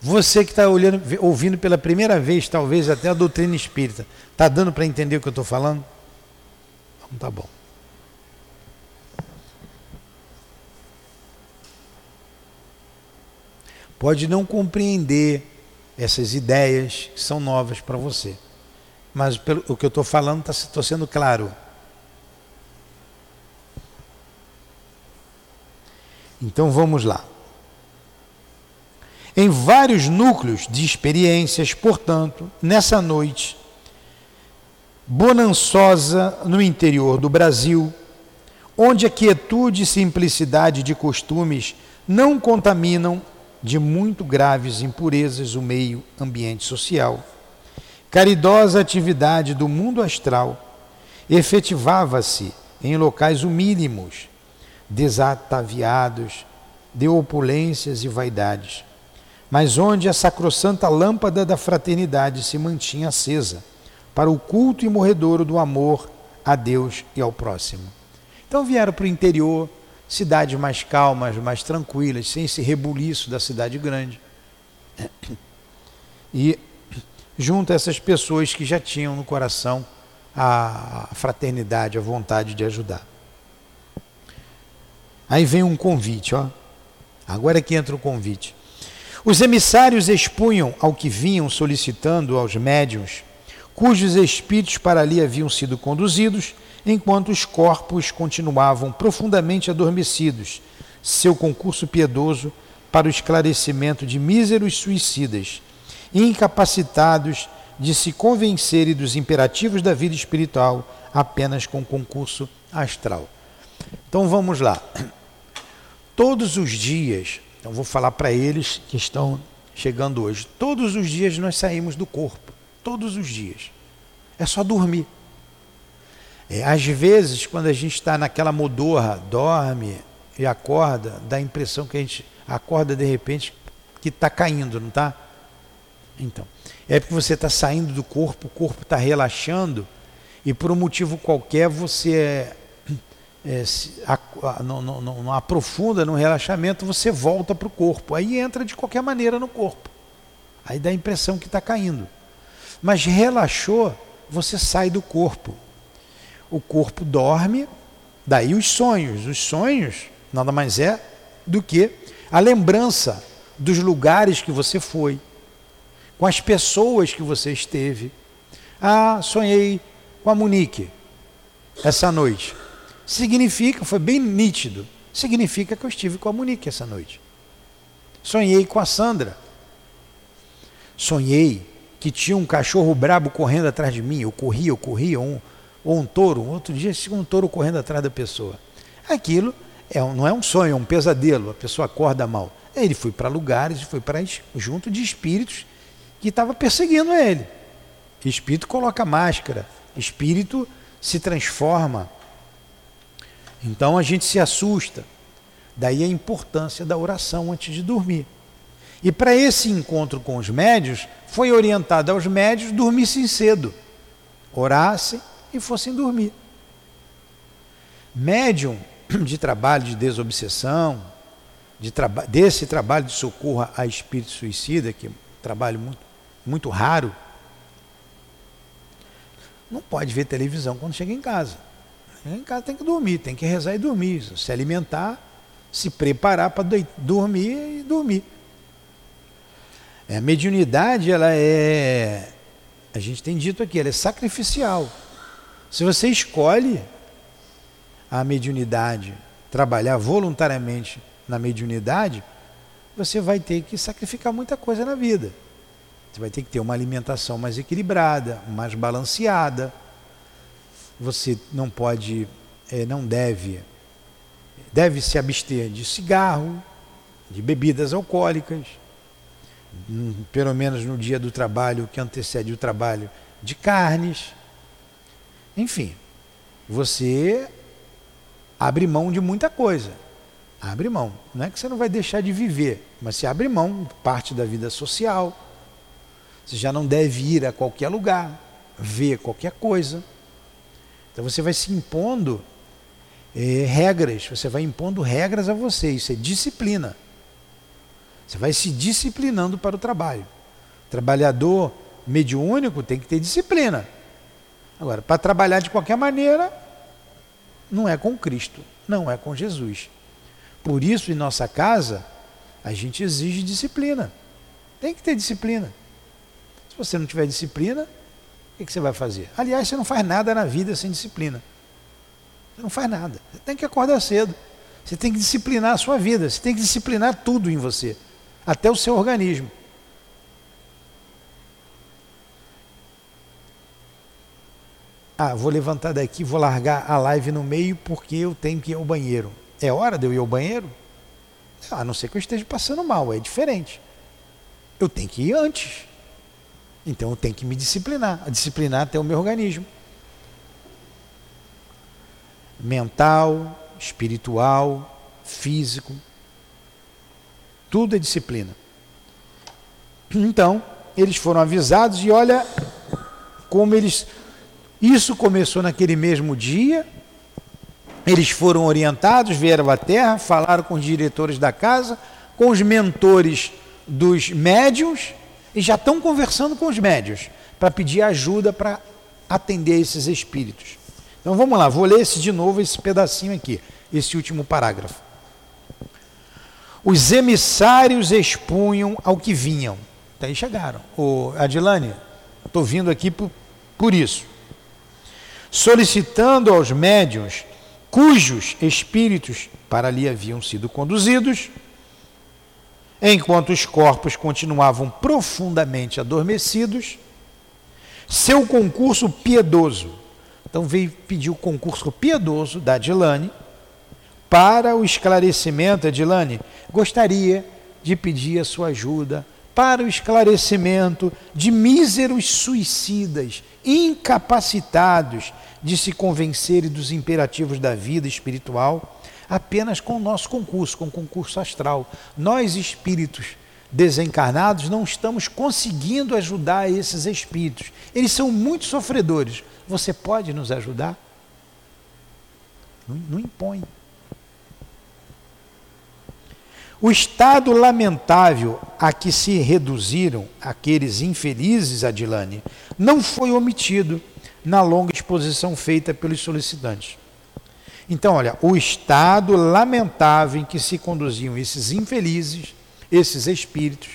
Speaker 1: Você que está ouvindo pela primeira vez, talvez até a doutrina espírita, está dando para entender o que eu estou falando? Então tá bom. Pode não compreender essas ideias que são novas para você mas pelo, o que eu estou falando estou tá, sendo claro. Então vamos lá. Em vários núcleos de experiências, portanto, nessa noite bonançosa no interior do Brasil, onde a quietude e simplicidade de costumes não contaminam de muito graves impurezas o meio ambiente social caridosa atividade do mundo astral efetivava-se em locais humílimos, desataviados de opulências e vaidades, mas onde a sacrossanta lâmpada da fraternidade se mantinha acesa para o culto e morredouro do amor a Deus e ao próximo. Então vieram para o interior, cidades mais calmas, mais tranquilas, sem esse rebuliço da cidade grande. E junto a essas pessoas que já tinham no coração a fraternidade, a vontade de ajudar. Aí vem um convite, ó. Agora é que entra o convite. Os emissários expunham ao que vinham solicitando aos médiuns, cujos espíritos para ali haviam sido conduzidos, enquanto os corpos continuavam profundamente adormecidos, seu concurso piedoso para o esclarecimento de míseros suicidas incapacitados de se convencerem dos imperativos da vida espiritual apenas com concurso astral. Então vamos lá. Todos os dias, então vou falar para eles que estão chegando hoje. Todos os dias nós saímos do corpo. Todos os dias. É só dormir. É, às vezes, quando a gente está naquela modorra, dorme e acorda, dá a impressão que a gente acorda de repente que está caindo, não está? Então, é porque você está saindo do corpo, o corpo está relaxando e por um motivo qualquer você é, se, a, a, não, não, não, aprofunda no relaxamento, você volta para o corpo. Aí entra de qualquer maneira no corpo. Aí dá a impressão que está caindo. Mas relaxou, você sai do corpo. O corpo dorme, daí os sonhos. Os sonhos nada mais é do que a lembrança dos lugares que você foi, com as pessoas que você esteve. Ah, sonhei com a Monique essa noite. Significa, foi bem nítido, significa que eu estive com a Monique essa noite. Sonhei com a Sandra. Sonhei que tinha um cachorro brabo correndo atrás de mim. Eu corria, eu corria, um, ou um touro. Outro dia tinha um touro correndo atrás da pessoa. Aquilo é não é um sonho, é um pesadelo. A pessoa acorda mal. Ele foi para lugares, foi para junto de espíritos que estavam perseguindo ele. Espírito coloca máscara, espírito se transforma. Então a gente se assusta. Daí a importância da oração antes de dormir. E para esse encontro com os médios, foi orientado aos médios dormissem cedo, orassem e fossem dormir. Médium de trabalho de desobsessão, de traba desse trabalho de socorro a espírito suicida, que é um trabalho muito, muito raro, não pode ver televisão quando chega em casa. Em casa tem que dormir, tem que rezar e dormir, se alimentar, se preparar para dormir e dormir. É, a mediunidade, ela é, a gente tem dito aqui, ela é sacrificial. Se você escolhe a mediunidade, trabalhar voluntariamente na mediunidade, você vai ter que sacrificar muita coisa na vida. Você vai ter que ter uma alimentação mais equilibrada, mais balanceada. Você não pode, é, não deve, deve se abster de cigarro, de bebidas alcoólicas, pelo menos no dia do trabalho que antecede o trabalho, de carnes. Enfim, você abre mão de muita coisa. Abre mão. Não é que você não vai deixar de viver, mas você abre mão parte da vida social. Você já não deve ir a qualquer lugar, ver qualquer coisa. Então você vai se impondo é, regras, você vai impondo regras a você. Isso é disciplina. Você vai se disciplinando para o trabalho. Trabalhador mediúnico tem que ter disciplina. Agora, para trabalhar de qualquer maneira, não é com Cristo, não é com Jesus. Por isso, em nossa casa, a gente exige disciplina. Tem que ter disciplina. Se você não tiver disciplina, o que você vai fazer? Aliás, você não faz nada na vida sem disciplina. Você não faz nada. Você tem que acordar cedo. Você tem que disciplinar a sua vida. Você tem que disciplinar tudo em você, até o seu organismo. Ah, vou levantar daqui, vou largar a live no meio porque eu tenho que ir ao banheiro. É hora de eu ir ao banheiro? A não ser que eu esteja passando mal, é diferente. Eu tenho que ir antes. Então eu tenho que me disciplinar, disciplinar até o meu organismo. Mental, espiritual, físico. Tudo é disciplina. Então, eles foram avisados e olha como eles isso começou naquele mesmo dia. Eles foram orientados, vieram à terra, falaram com os diretores da casa, com os mentores dos médios e já estão conversando com os médios para pedir ajuda para atender esses espíritos. Então vamos lá, vou ler esse de novo, esse pedacinho aqui, esse último parágrafo. Os emissários expunham ao que vinham. Daí chegaram. O Adilane, estou vindo aqui por, por isso solicitando aos médiuns cujos espíritos para ali haviam sido conduzidos, enquanto os corpos continuavam profundamente adormecidos, seu concurso piedoso. Então veio pedir o concurso piedoso da Adilane para o esclarecimento, Adilane, gostaria de pedir a sua ajuda para o esclarecimento de míseros suicidas, incapacitados de se convencerem dos imperativos da vida espiritual apenas com o nosso concurso, com o concurso astral. Nós, espíritos desencarnados, não estamos conseguindo ajudar esses espíritos. Eles são muito sofredores. Você pode nos ajudar? Não, não impõe. O estado lamentável a que se reduziram aqueles infelizes, Adilane, não foi omitido na longa exposição feita pelos solicitantes. Então, olha, o estado lamentável em que se conduziam esses infelizes, esses espíritos,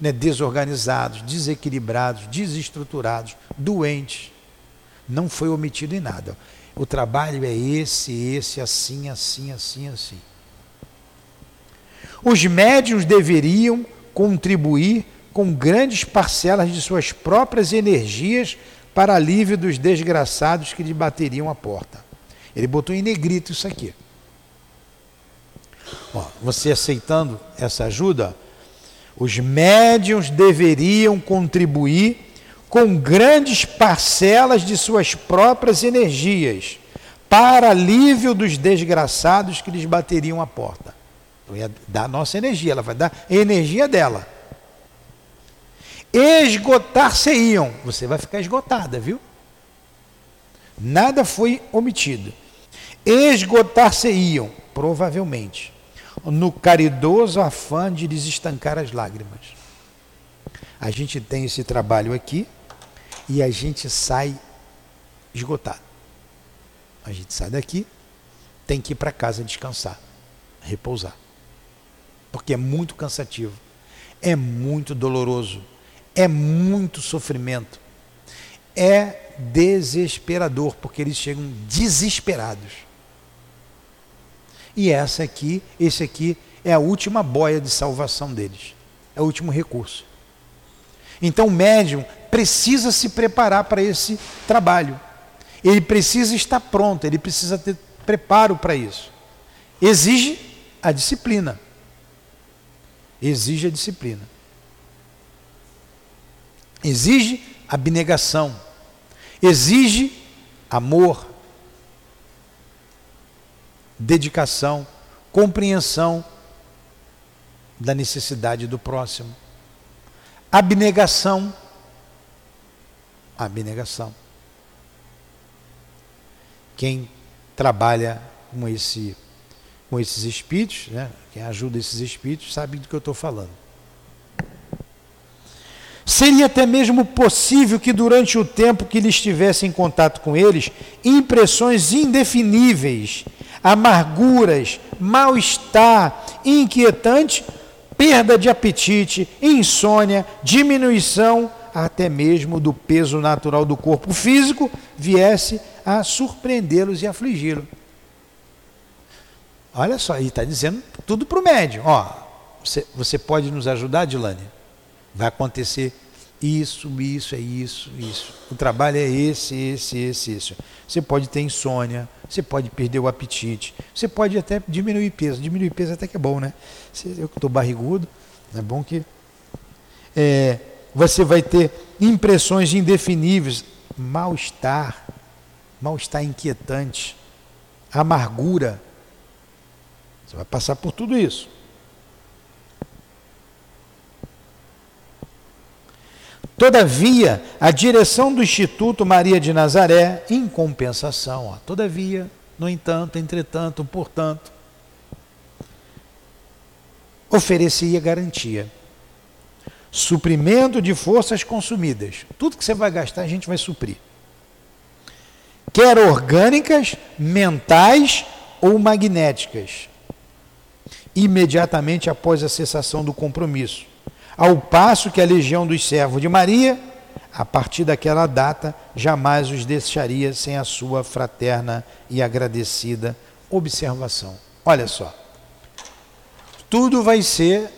Speaker 1: né, desorganizados, desequilibrados, desestruturados, doentes, não foi omitido em nada. O trabalho é esse, esse, assim, assim, assim, assim. Os médios deveriam contribuir com grandes parcelas de suas próprias energias para alívio dos desgraçados que lhe bateriam a porta. Ele botou em negrito isso aqui. Ó, você aceitando essa ajuda, os médiums deveriam contribuir com grandes parcelas de suas próprias energias para alívio dos desgraçados que lhes bateriam a porta. Então, ia dar nossa energia, ela vai dar a energia dela. Esgotar-se-iam, você vai ficar esgotada, viu? Nada foi omitido. Esgotar-se-iam, provavelmente, no caridoso afã de lhes estancar as lágrimas. A gente tem esse trabalho aqui e a gente sai esgotado. A gente sai daqui, tem que ir para casa descansar, repousar porque é muito cansativo, é muito doloroso, é muito sofrimento, é desesperador, porque eles chegam desesperados. E essa aqui, esse aqui é a última boia de salvação deles, é o último recurso. Então o médium precisa se preparar para esse trabalho. Ele precisa estar pronto, ele precisa ter preparo para isso. Exige a disciplina exige a disciplina. Exige abnegação. Exige amor, dedicação, compreensão da necessidade do próximo. Abnegação. Abnegação. Quem trabalha com esse com esses espíritos, né? quem ajuda esses espíritos sabe do que eu estou falando. Seria até mesmo possível que durante o tempo que ele estivesse em contato com eles, impressões indefiníveis, amarguras, mal-estar, inquietante, perda de apetite, insônia, diminuição até mesmo do peso natural do corpo físico viesse a surpreendê-los e afligi-los. Olha só, ele está dizendo tudo para o médium. Ó, você, você pode nos ajudar, Dilane? Vai acontecer isso, isso, é isso, isso. O trabalho é esse, esse, esse, esse. Você pode ter insônia, você pode perder o apetite, você pode até diminuir peso. Diminuir peso até que é bom, né? Eu que estou barrigudo, é bom que. É, você vai ter impressões indefiníveis, mal-estar, mal-estar inquietante, amargura você vai passar por tudo isso. Todavia, a direção do Instituto Maria de Nazaré, em compensação, ó, todavia, no entanto, entretanto, portanto, oferecia garantia. Suprimento de forças consumidas. Tudo que você vai gastar, a gente vai suprir. Quer orgânicas, mentais ou magnéticas imediatamente após a cessação do compromisso. Ao passo que a legião dos servos de Maria, a partir daquela data, jamais os deixaria sem a sua fraterna e agradecida observação. Olha só, tudo vai ser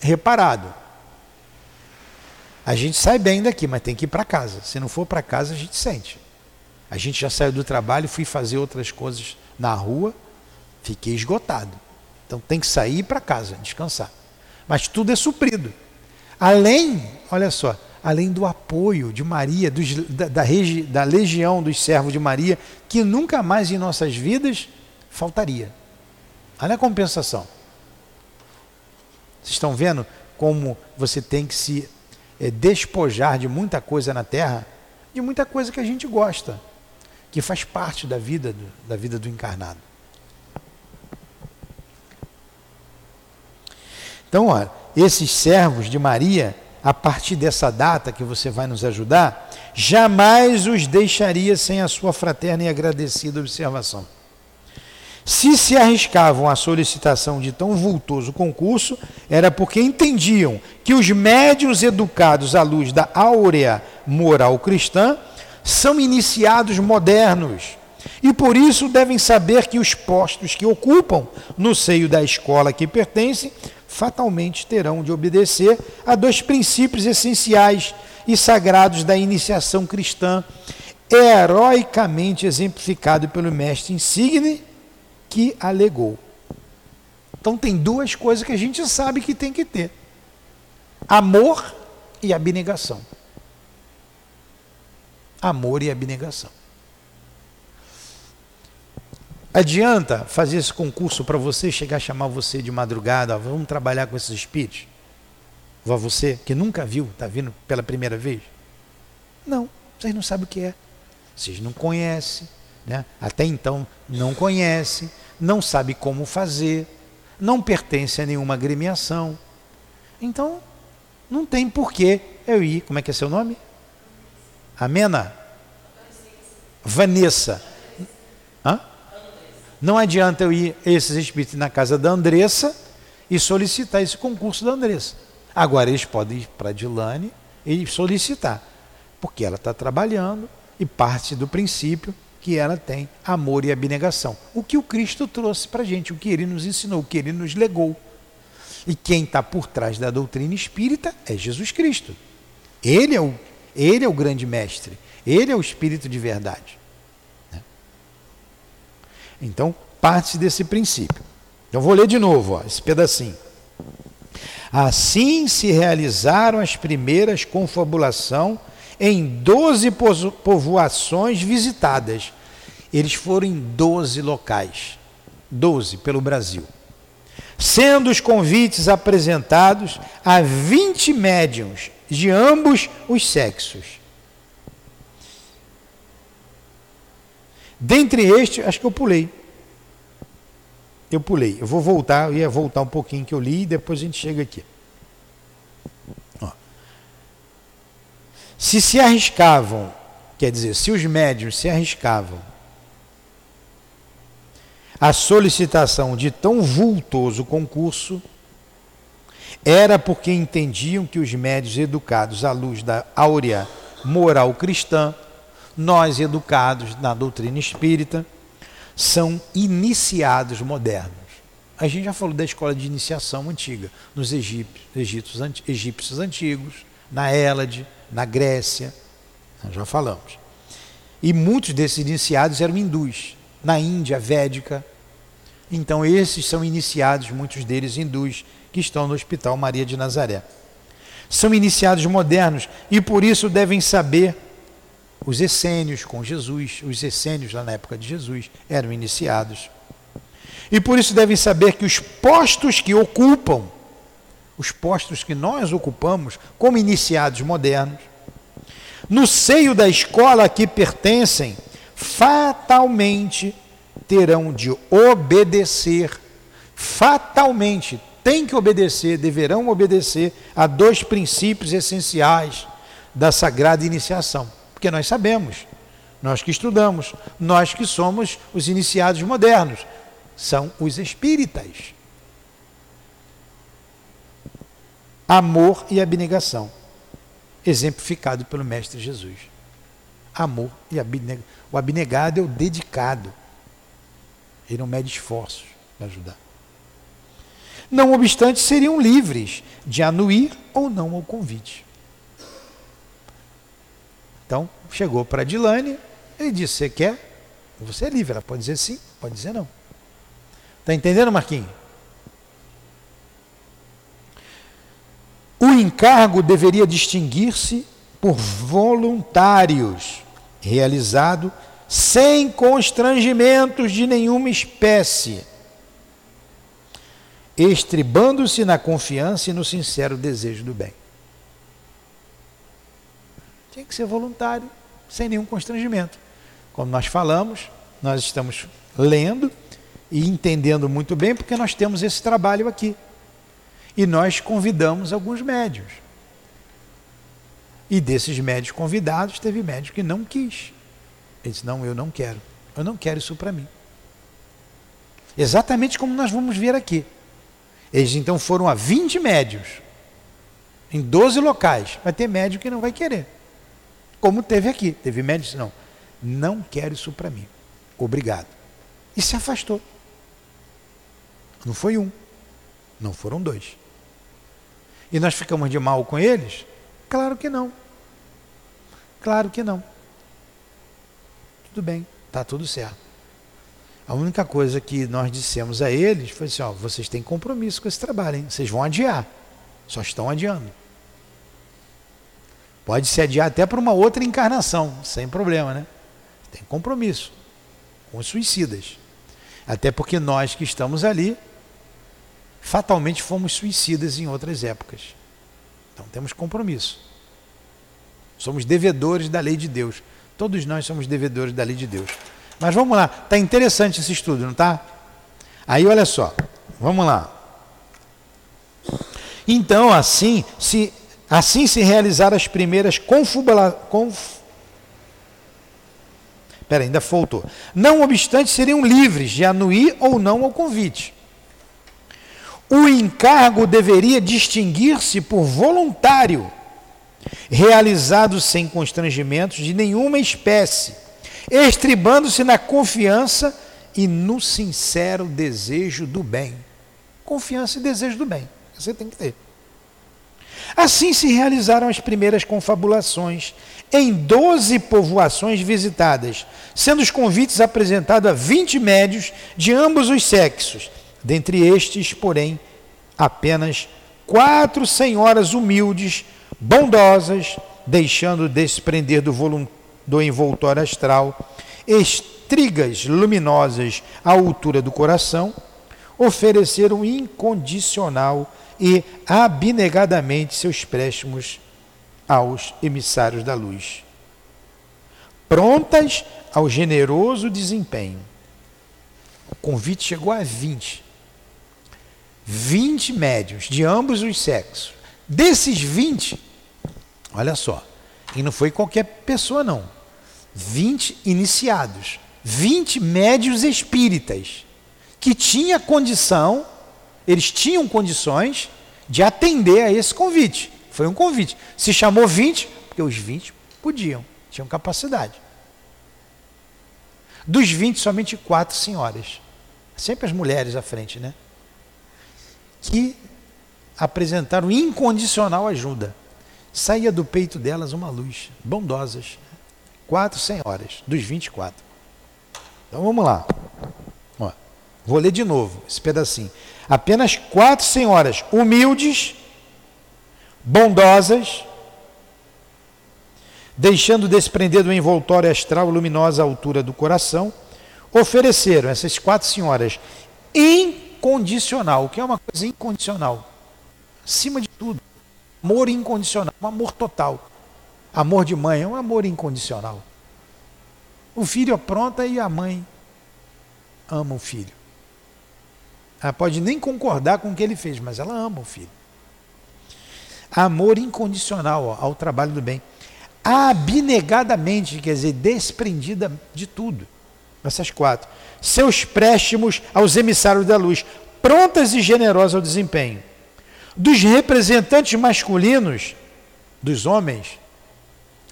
Speaker 1: reparado. A gente sai bem daqui, mas tem que ir para casa. Se não for para casa, a gente sente. A gente já saiu do trabalho, fui fazer outras coisas na rua, fiquei esgotado. Então tem que sair para casa, descansar. Mas tudo é suprido. Além, olha só, além do apoio de Maria, dos, da, da, regi, da legião dos servos de Maria, que nunca mais em nossas vidas faltaria. Olha a compensação. Vocês estão vendo como você tem que se é, despojar de muita coisa na terra, de muita coisa que a gente gosta, que faz parte da vida do, da vida do encarnado. Então, olha, esses servos de Maria, a partir dessa data que você vai nos ajudar, jamais os deixaria sem a sua fraterna e agradecida observação. Se se arriscavam à solicitação de tão vultoso concurso, era porque entendiam que os médios educados à luz da áurea moral cristã são iniciados modernos e por isso devem saber que os postos que ocupam no seio da escola que pertencem fatalmente terão de obedecer a dois princípios essenciais e sagrados da iniciação cristã, heroicamente exemplificado pelo mestre insigne que alegou. Então tem duas coisas que a gente sabe que tem que ter: amor e abnegação. Amor e abnegação. Adianta fazer esse concurso para você chegar a chamar você de madrugada, ó, vamos trabalhar com esses espíritos? Vá você que nunca viu, está vindo pela primeira vez? Não, vocês não sabem o que é. Vocês não conhecem, né? até então não conhece, não sabe como fazer, não pertence a nenhuma agremiação. Então, não tem porquê eu ir. Como é que é seu nome? Amena? Vanessa. Hã? Não adianta eu ir esses espíritos na casa da Andressa e solicitar esse concurso da Andressa. Agora eles podem ir para a Dilane e solicitar, porque ela está trabalhando e parte do princípio que ela tem amor e abnegação. O que o Cristo trouxe para a gente, o que ele nos ensinou, o que ele nos legou. E quem está por trás da doutrina espírita é Jesus Cristo. Ele é o, ele é o grande mestre, ele é o Espírito de verdade. Então, parte desse princípio. Eu vou ler de novo ó, esse pedacinho. Assim se realizaram as primeiras confabulação em doze povoações visitadas. Eles foram em doze locais, doze pelo Brasil. Sendo os convites apresentados a 20 médiums de ambos os sexos. Dentre estes, acho que eu pulei. Eu pulei. Eu vou voltar, eu ia voltar um pouquinho que eu li e depois a gente chega aqui. Se se arriscavam, quer dizer, se os médios se arriscavam a solicitação de tão vultoso concurso, era porque entendiam que os médios educados à luz da áurea moral cristã, nós educados na doutrina espírita, são iniciados modernos. A gente já falou da escola de iniciação antiga, nos egípcios, egípcios antigos, na Hélade, na Grécia, já falamos. E muitos desses iniciados eram hindus, na Índia védica. Então esses são iniciados, muitos deles hindus, que estão no Hospital Maria de Nazaré. São iniciados modernos e por isso devem saber os essênios com Jesus, os essênios lá na época de Jesus eram iniciados. E por isso devem saber que os postos que ocupam os postos que nós ocupamos como iniciados modernos, no seio da escola a que pertencem, fatalmente terão de obedecer, fatalmente têm que obedecer, deverão obedecer a dois princípios essenciais da sagrada iniciação. Porque nós sabemos, nós que estudamos, nós que somos os iniciados modernos, são os espíritas. amor e abnegação, exemplificado pelo Mestre Jesus. Amor e abnegação. O abnegado é o dedicado. Ele não mede esforços para ajudar. Não obstante, seriam livres de anuir ou não ao convite. Então, chegou para Dilane, ele disse: Você quer? Você é livre. Ela pode dizer sim, pode dizer não. Está entendendo, Marquinhos? O encargo deveria distinguir-se por voluntários, realizado sem constrangimentos de nenhuma espécie, estribando-se na confiança e no sincero desejo do bem. Tem que ser voluntário, sem nenhum constrangimento. Como nós falamos, nós estamos lendo e entendendo muito bem porque nós temos esse trabalho aqui. E nós convidamos alguns médios. E desses médios convidados, teve médico que não quis. Ele disse: Não, eu não quero. Eu não quero isso para mim. Exatamente como nós vamos ver aqui. Eles então foram a 20 médios, em 12 locais. Vai ter médio que não vai querer. Como teve aqui. Teve disse: Não, não quero isso para mim. Obrigado. E se afastou. Não foi um, não foram dois. E nós ficamos de mal com eles? Claro que não. Claro que não. Tudo bem, está tudo certo. A única coisa que nós dissemos a eles foi assim: ó, vocês têm compromisso com esse trabalho, hein? vocês vão adiar. Só estão adiando. Pode se adiar até para uma outra encarnação, sem problema, né? Tem compromisso com os suicidas. Até porque nós que estamos ali, fatalmente fomos suicidas em outras épocas. Então temos compromisso. Somos devedores da lei de Deus. Todos nós somos devedores da lei de Deus. Mas vamos lá, está interessante esse estudo, não está? Aí olha só, vamos lá. Então, assim se, assim se realizaram as primeiras confubula, conf, Pera, ainda faltou. Não obstante, seriam livres de anuir ou não ao convite. O encargo deveria distinguir-se por voluntário, realizado sem constrangimentos de nenhuma espécie, estribando-se na confiança e no sincero desejo do bem. Confiança e desejo do bem. Você tem que ter. Assim se realizaram as primeiras confabulações em 12 povoações visitadas, sendo os convites apresentados a 20 médios de ambos os sexos. Dentre estes, porém, apenas quatro senhoras humildes, bondosas, deixando desprender do, do envoltório astral, estrigas luminosas à altura do coração, ofereceram incondicional e abnegadamente seus préstimos aos emissários da luz, prontas ao generoso desempenho. O convite chegou a 20. 20 médios de ambos os sexos. Desses 20, olha só, e não foi qualquer pessoa não. 20 iniciados, 20 médios espíritas que tinha condição, eles tinham condições de atender a esse convite. Foi um convite. Se chamou 20, porque os 20 podiam, tinham capacidade. Dos 20, somente quatro senhoras. Sempre as mulheres à frente, né? Que apresentaram incondicional ajuda. Saía do peito delas uma luz, bondosas. Quatro senhoras, dos 24. Então vamos lá. Ó, vou ler de novo esse pedacinho. Apenas quatro senhoras humildes bondosas, deixando desprender do envoltório astral luminosa altura do coração, ofereceram essas quatro senhoras incondicional, o que é uma coisa incondicional, acima de tudo, amor incondicional, um amor total. Amor de mãe é um amor incondicional. O filho apronta e a mãe ama o filho. Ela pode nem concordar com o que ele fez, mas ela ama o filho. Amor incondicional ó, ao trabalho do bem. Abnegadamente, quer dizer, desprendida de tudo. Essas quatro. Seus préstimos aos emissários da luz, prontas e generosas ao desempenho. Dos representantes masculinos, dos homens,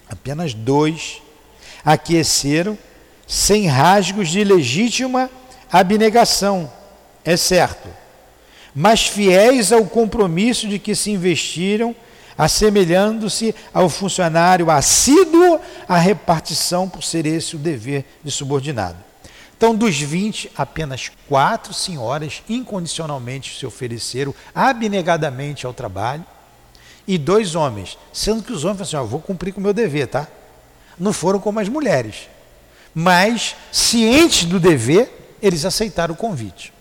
Speaker 1: apenas dois aqueceram sem rasgos de legítima abnegação, é certo mas fiéis ao compromisso de que se investiram assemelhando-se ao funcionário assíduo à repartição, por ser esse o dever de subordinado. Então, dos 20, apenas quatro senhoras incondicionalmente se ofereceram abnegadamente ao trabalho, e dois homens, sendo que os homens falaram assim: oh, vou cumprir com o meu dever, tá? Não foram como as mulheres, mas cientes do dever, eles aceitaram o convite.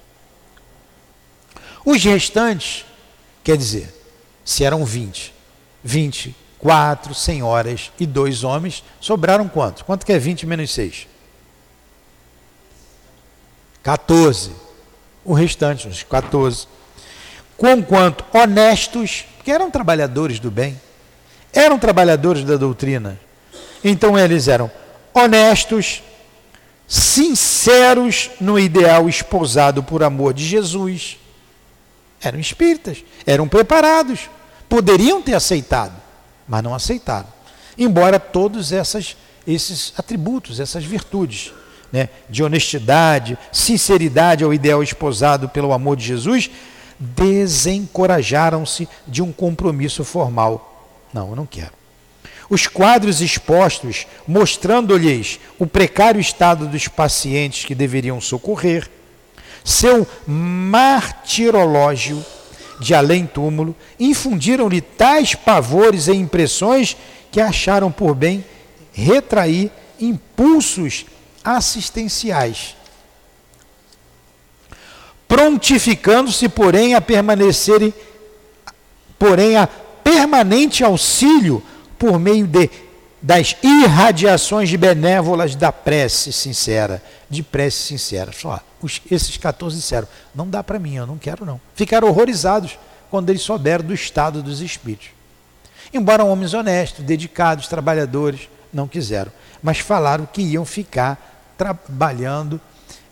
Speaker 1: Os restantes, quer dizer, se eram 20, 20, quatro senhoras e dois homens, sobraram quanto? Quanto que é 20 menos 6? 14. O restante, os 14. Conquanto honestos, que eram trabalhadores do bem, eram trabalhadores da doutrina. Então eles eram honestos, sinceros no ideal esposado por amor de Jesus. Eram espíritas, eram preparados, poderiam ter aceitado, mas não aceitaram. Embora todos essas, esses atributos, essas virtudes né, de honestidade, sinceridade ao ideal esposado pelo amor de Jesus, desencorajaram-se de um compromisso formal. Não, eu não quero. Os quadros expostos, mostrando-lhes o precário estado dos pacientes que deveriam socorrer, seu martirológio de além-túmulo, infundiram-lhe tais pavores e impressões que acharam por bem retrair impulsos assistenciais, prontificando-se, porém, a permanecerem, porém, a permanente auxílio por meio de das irradiações benévolas da prece sincera, de prece sincera. Só os, esses 14 disseram: não dá para mim, eu não quero não. Ficaram horrorizados quando eles souberam do estado dos espíritos. Embora homens honestos, dedicados, trabalhadores, não quiseram, mas falaram que iam ficar trabalhando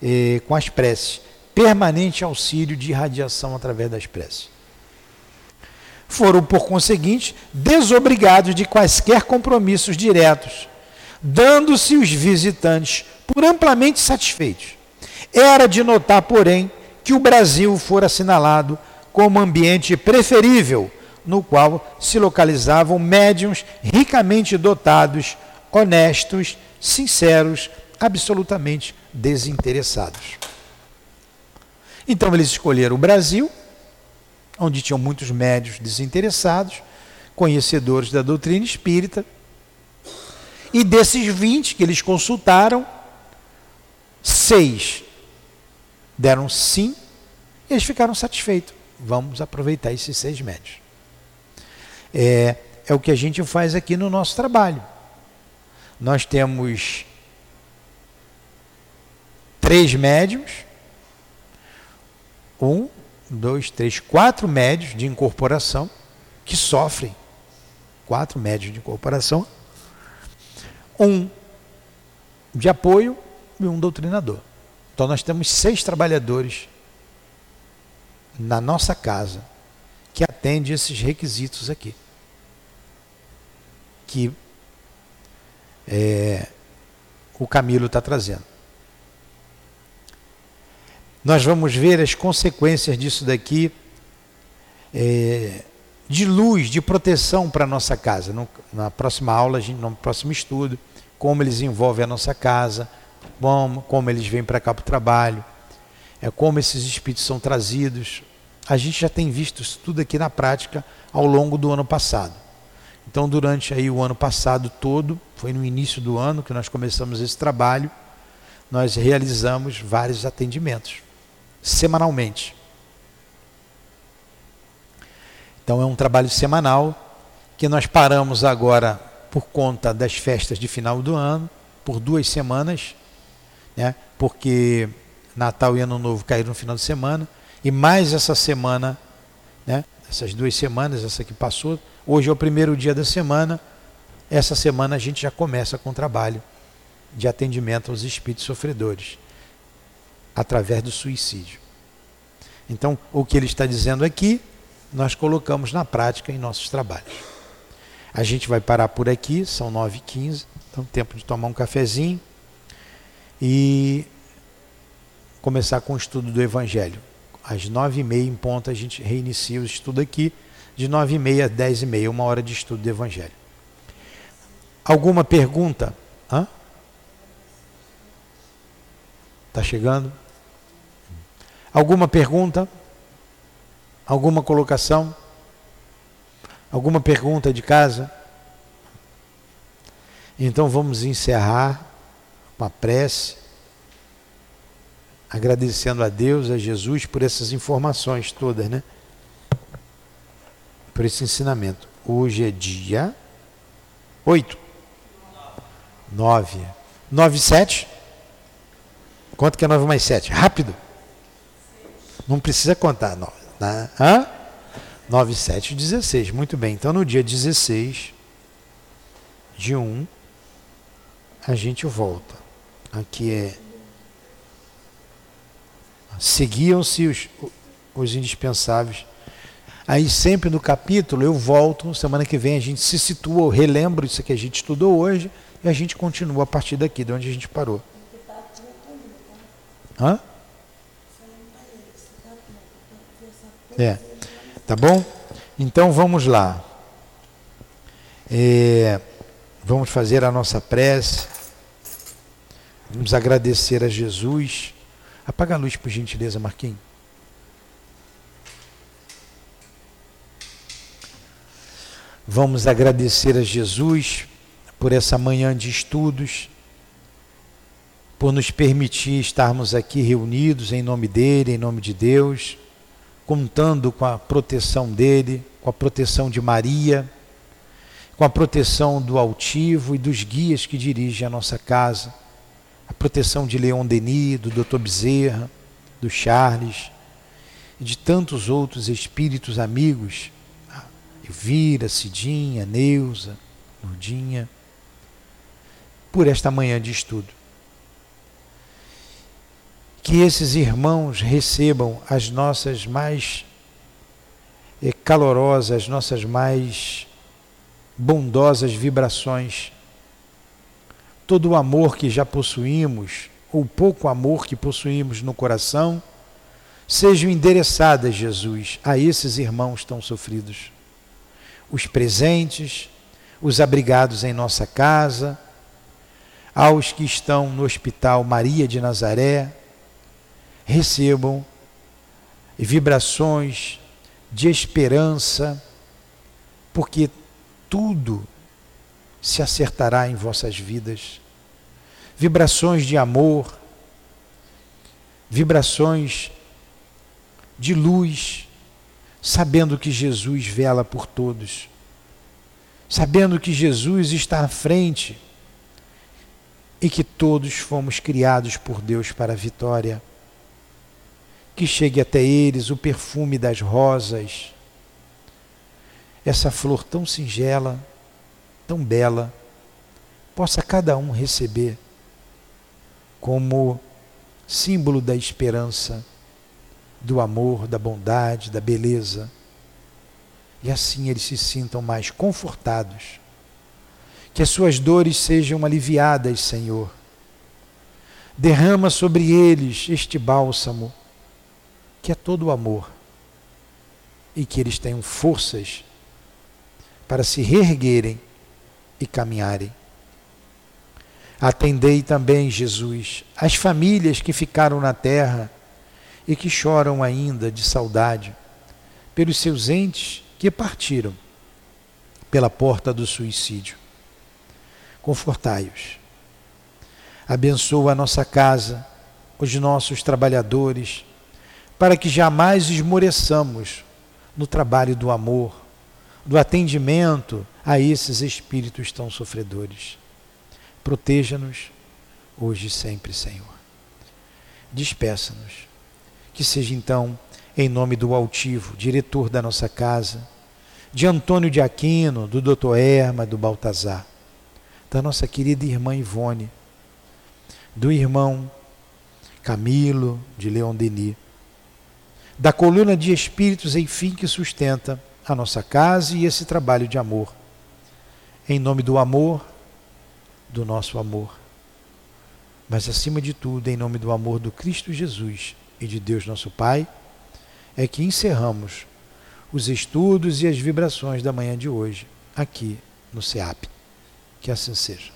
Speaker 1: eh, com as preces. Permanente auxílio de irradiação através das preces. Foram, por conseguinte, desobrigados de quaisquer compromissos diretos, dando-se os visitantes por amplamente satisfeitos. Era de notar, porém, que o Brasil fora assinalado como ambiente preferível, no qual se localizavam médiums ricamente dotados, honestos, sinceros, absolutamente desinteressados. Então eles escolheram o Brasil, onde tinham muitos médios desinteressados, conhecedores da doutrina espírita, e desses 20 que eles consultaram, seis deram sim, e eles ficaram satisfeitos. Vamos aproveitar esses seis médios. É, é o que a gente faz aqui no nosso trabalho. Nós temos três médios, um, dois, três, quatro médios de incorporação que sofrem, quatro médios de incorporação, um de apoio e um doutrinador. Então nós temos seis trabalhadores na nossa casa que atendem esses requisitos aqui. Que é, o Camilo está trazendo. Nós vamos ver as consequências disso daqui é, de luz, de proteção para a nossa casa. No, na próxima aula, no próximo estudo, como eles envolvem a nossa casa, como, como eles vêm para cá para o trabalho, é, como esses espíritos são trazidos. A gente já tem visto isso tudo aqui na prática ao longo do ano passado. Então, durante aí o ano passado todo, foi no início do ano que nós começamos esse trabalho, nós realizamos vários atendimentos semanalmente. Então é um trabalho semanal que nós paramos agora por conta das festas de final do ano, por duas semanas, né? porque Natal e Ano Novo caíram no final de semana, e mais essa semana, né? essas duas semanas, essa que passou, hoje é o primeiro dia da semana, essa semana a gente já começa com o trabalho de atendimento aos espíritos sofredores através do suicídio. Então, o que ele está dizendo aqui, nós colocamos na prática em nossos trabalhos. A gente vai parar por aqui, são 9h15, então tempo de tomar um cafezinho e começar com o estudo do Evangelho. Às 9h30 em ponto a gente reinicia o estudo aqui, de nove e meia a dez e meia, uma hora de estudo do Evangelho. Alguma pergunta? Está chegando? Alguma pergunta? Alguma colocação? Alguma pergunta de casa? Então vamos encerrar com a prece, agradecendo a Deus, a Jesus por essas informações todas, né? Por esse ensinamento. Hoje é dia 8. 9. 9 7. Quanto que é 9 mais 7? Rápido. Não precisa contar. Não. Né? Hã? 9, 7, 16. Muito bem. Então, no dia 16 de 1, a gente volta. Aqui é. Seguiam-se os, os indispensáveis. Aí, sempre no capítulo, eu volto. Semana que vem a gente se situa, eu relembro isso que a gente estudou hoje e a gente continua a partir daqui, de onde a gente parou. Hã? É. Tá bom? Então vamos lá. É, vamos fazer a nossa prece. Vamos agradecer a Jesus. Apaga a luz, por gentileza, Marquinhos. Vamos agradecer a Jesus por essa manhã de estudos, por nos permitir estarmos aqui reunidos em nome dele, em nome de Deus contando com a proteção dele, com a proteção de Maria, com a proteção do altivo e dos guias que dirigem a nossa casa, a proteção de Leon Denis, do Dr. Bezerra, do Charles e de tantos outros espíritos amigos, Elvira, Cidinha, Neuza, Nurdinha, por esta manhã de estudo que esses irmãos recebam as nossas mais calorosas, nossas mais bondosas vibrações, todo o amor que já possuímos, ou pouco amor que possuímos no coração, sejam endereçadas, Jesus, a esses irmãos tão sofridos. Os presentes, os abrigados em nossa casa, aos que estão no Hospital Maria de Nazaré, recebam vibrações de esperança, porque tudo se acertará em vossas vidas. Vibrações de amor, vibrações de luz, sabendo que Jesus vela por todos, sabendo que Jesus está à frente e que todos fomos criados por Deus para a vitória que chegue até eles o perfume das rosas, essa flor tão singela, tão bela, possa cada um receber como símbolo da esperança, do amor, da bondade, da beleza. E assim eles se sintam mais confortados. Que as suas dores sejam aliviadas, Senhor. Derrama sobre eles este bálsamo que é todo o amor e que eles tenham forças para se reerguerem e caminharem. Atendei também, Jesus, as famílias que ficaram na terra e que choram ainda de saudade pelos seus entes que partiram pela porta do suicídio. Confortai-os. Abençoa a nossa casa, os nossos trabalhadores, para que jamais esmoreçamos no trabalho do amor, do atendimento a esses espíritos tão sofredores. Proteja-nos hoje e sempre, Senhor. Despeça-nos. Que seja então, em nome do altivo, diretor da nossa casa, de Antônio de Aquino, do doutor Erma, do Baltazar, da nossa querida irmã Ivone, do irmão Camilo, de Leon Denis, da coluna de espíritos, enfim, que sustenta a nossa casa e esse trabalho de amor. Em nome do amor, do nosso amor. Mas acima de tudo, em nome do amor do Cristo Jesus e de Deus nosso Pai, é que encerramos os estudos e as vibrações da manhã de hoje, aqui no SEAP. Que assim seja.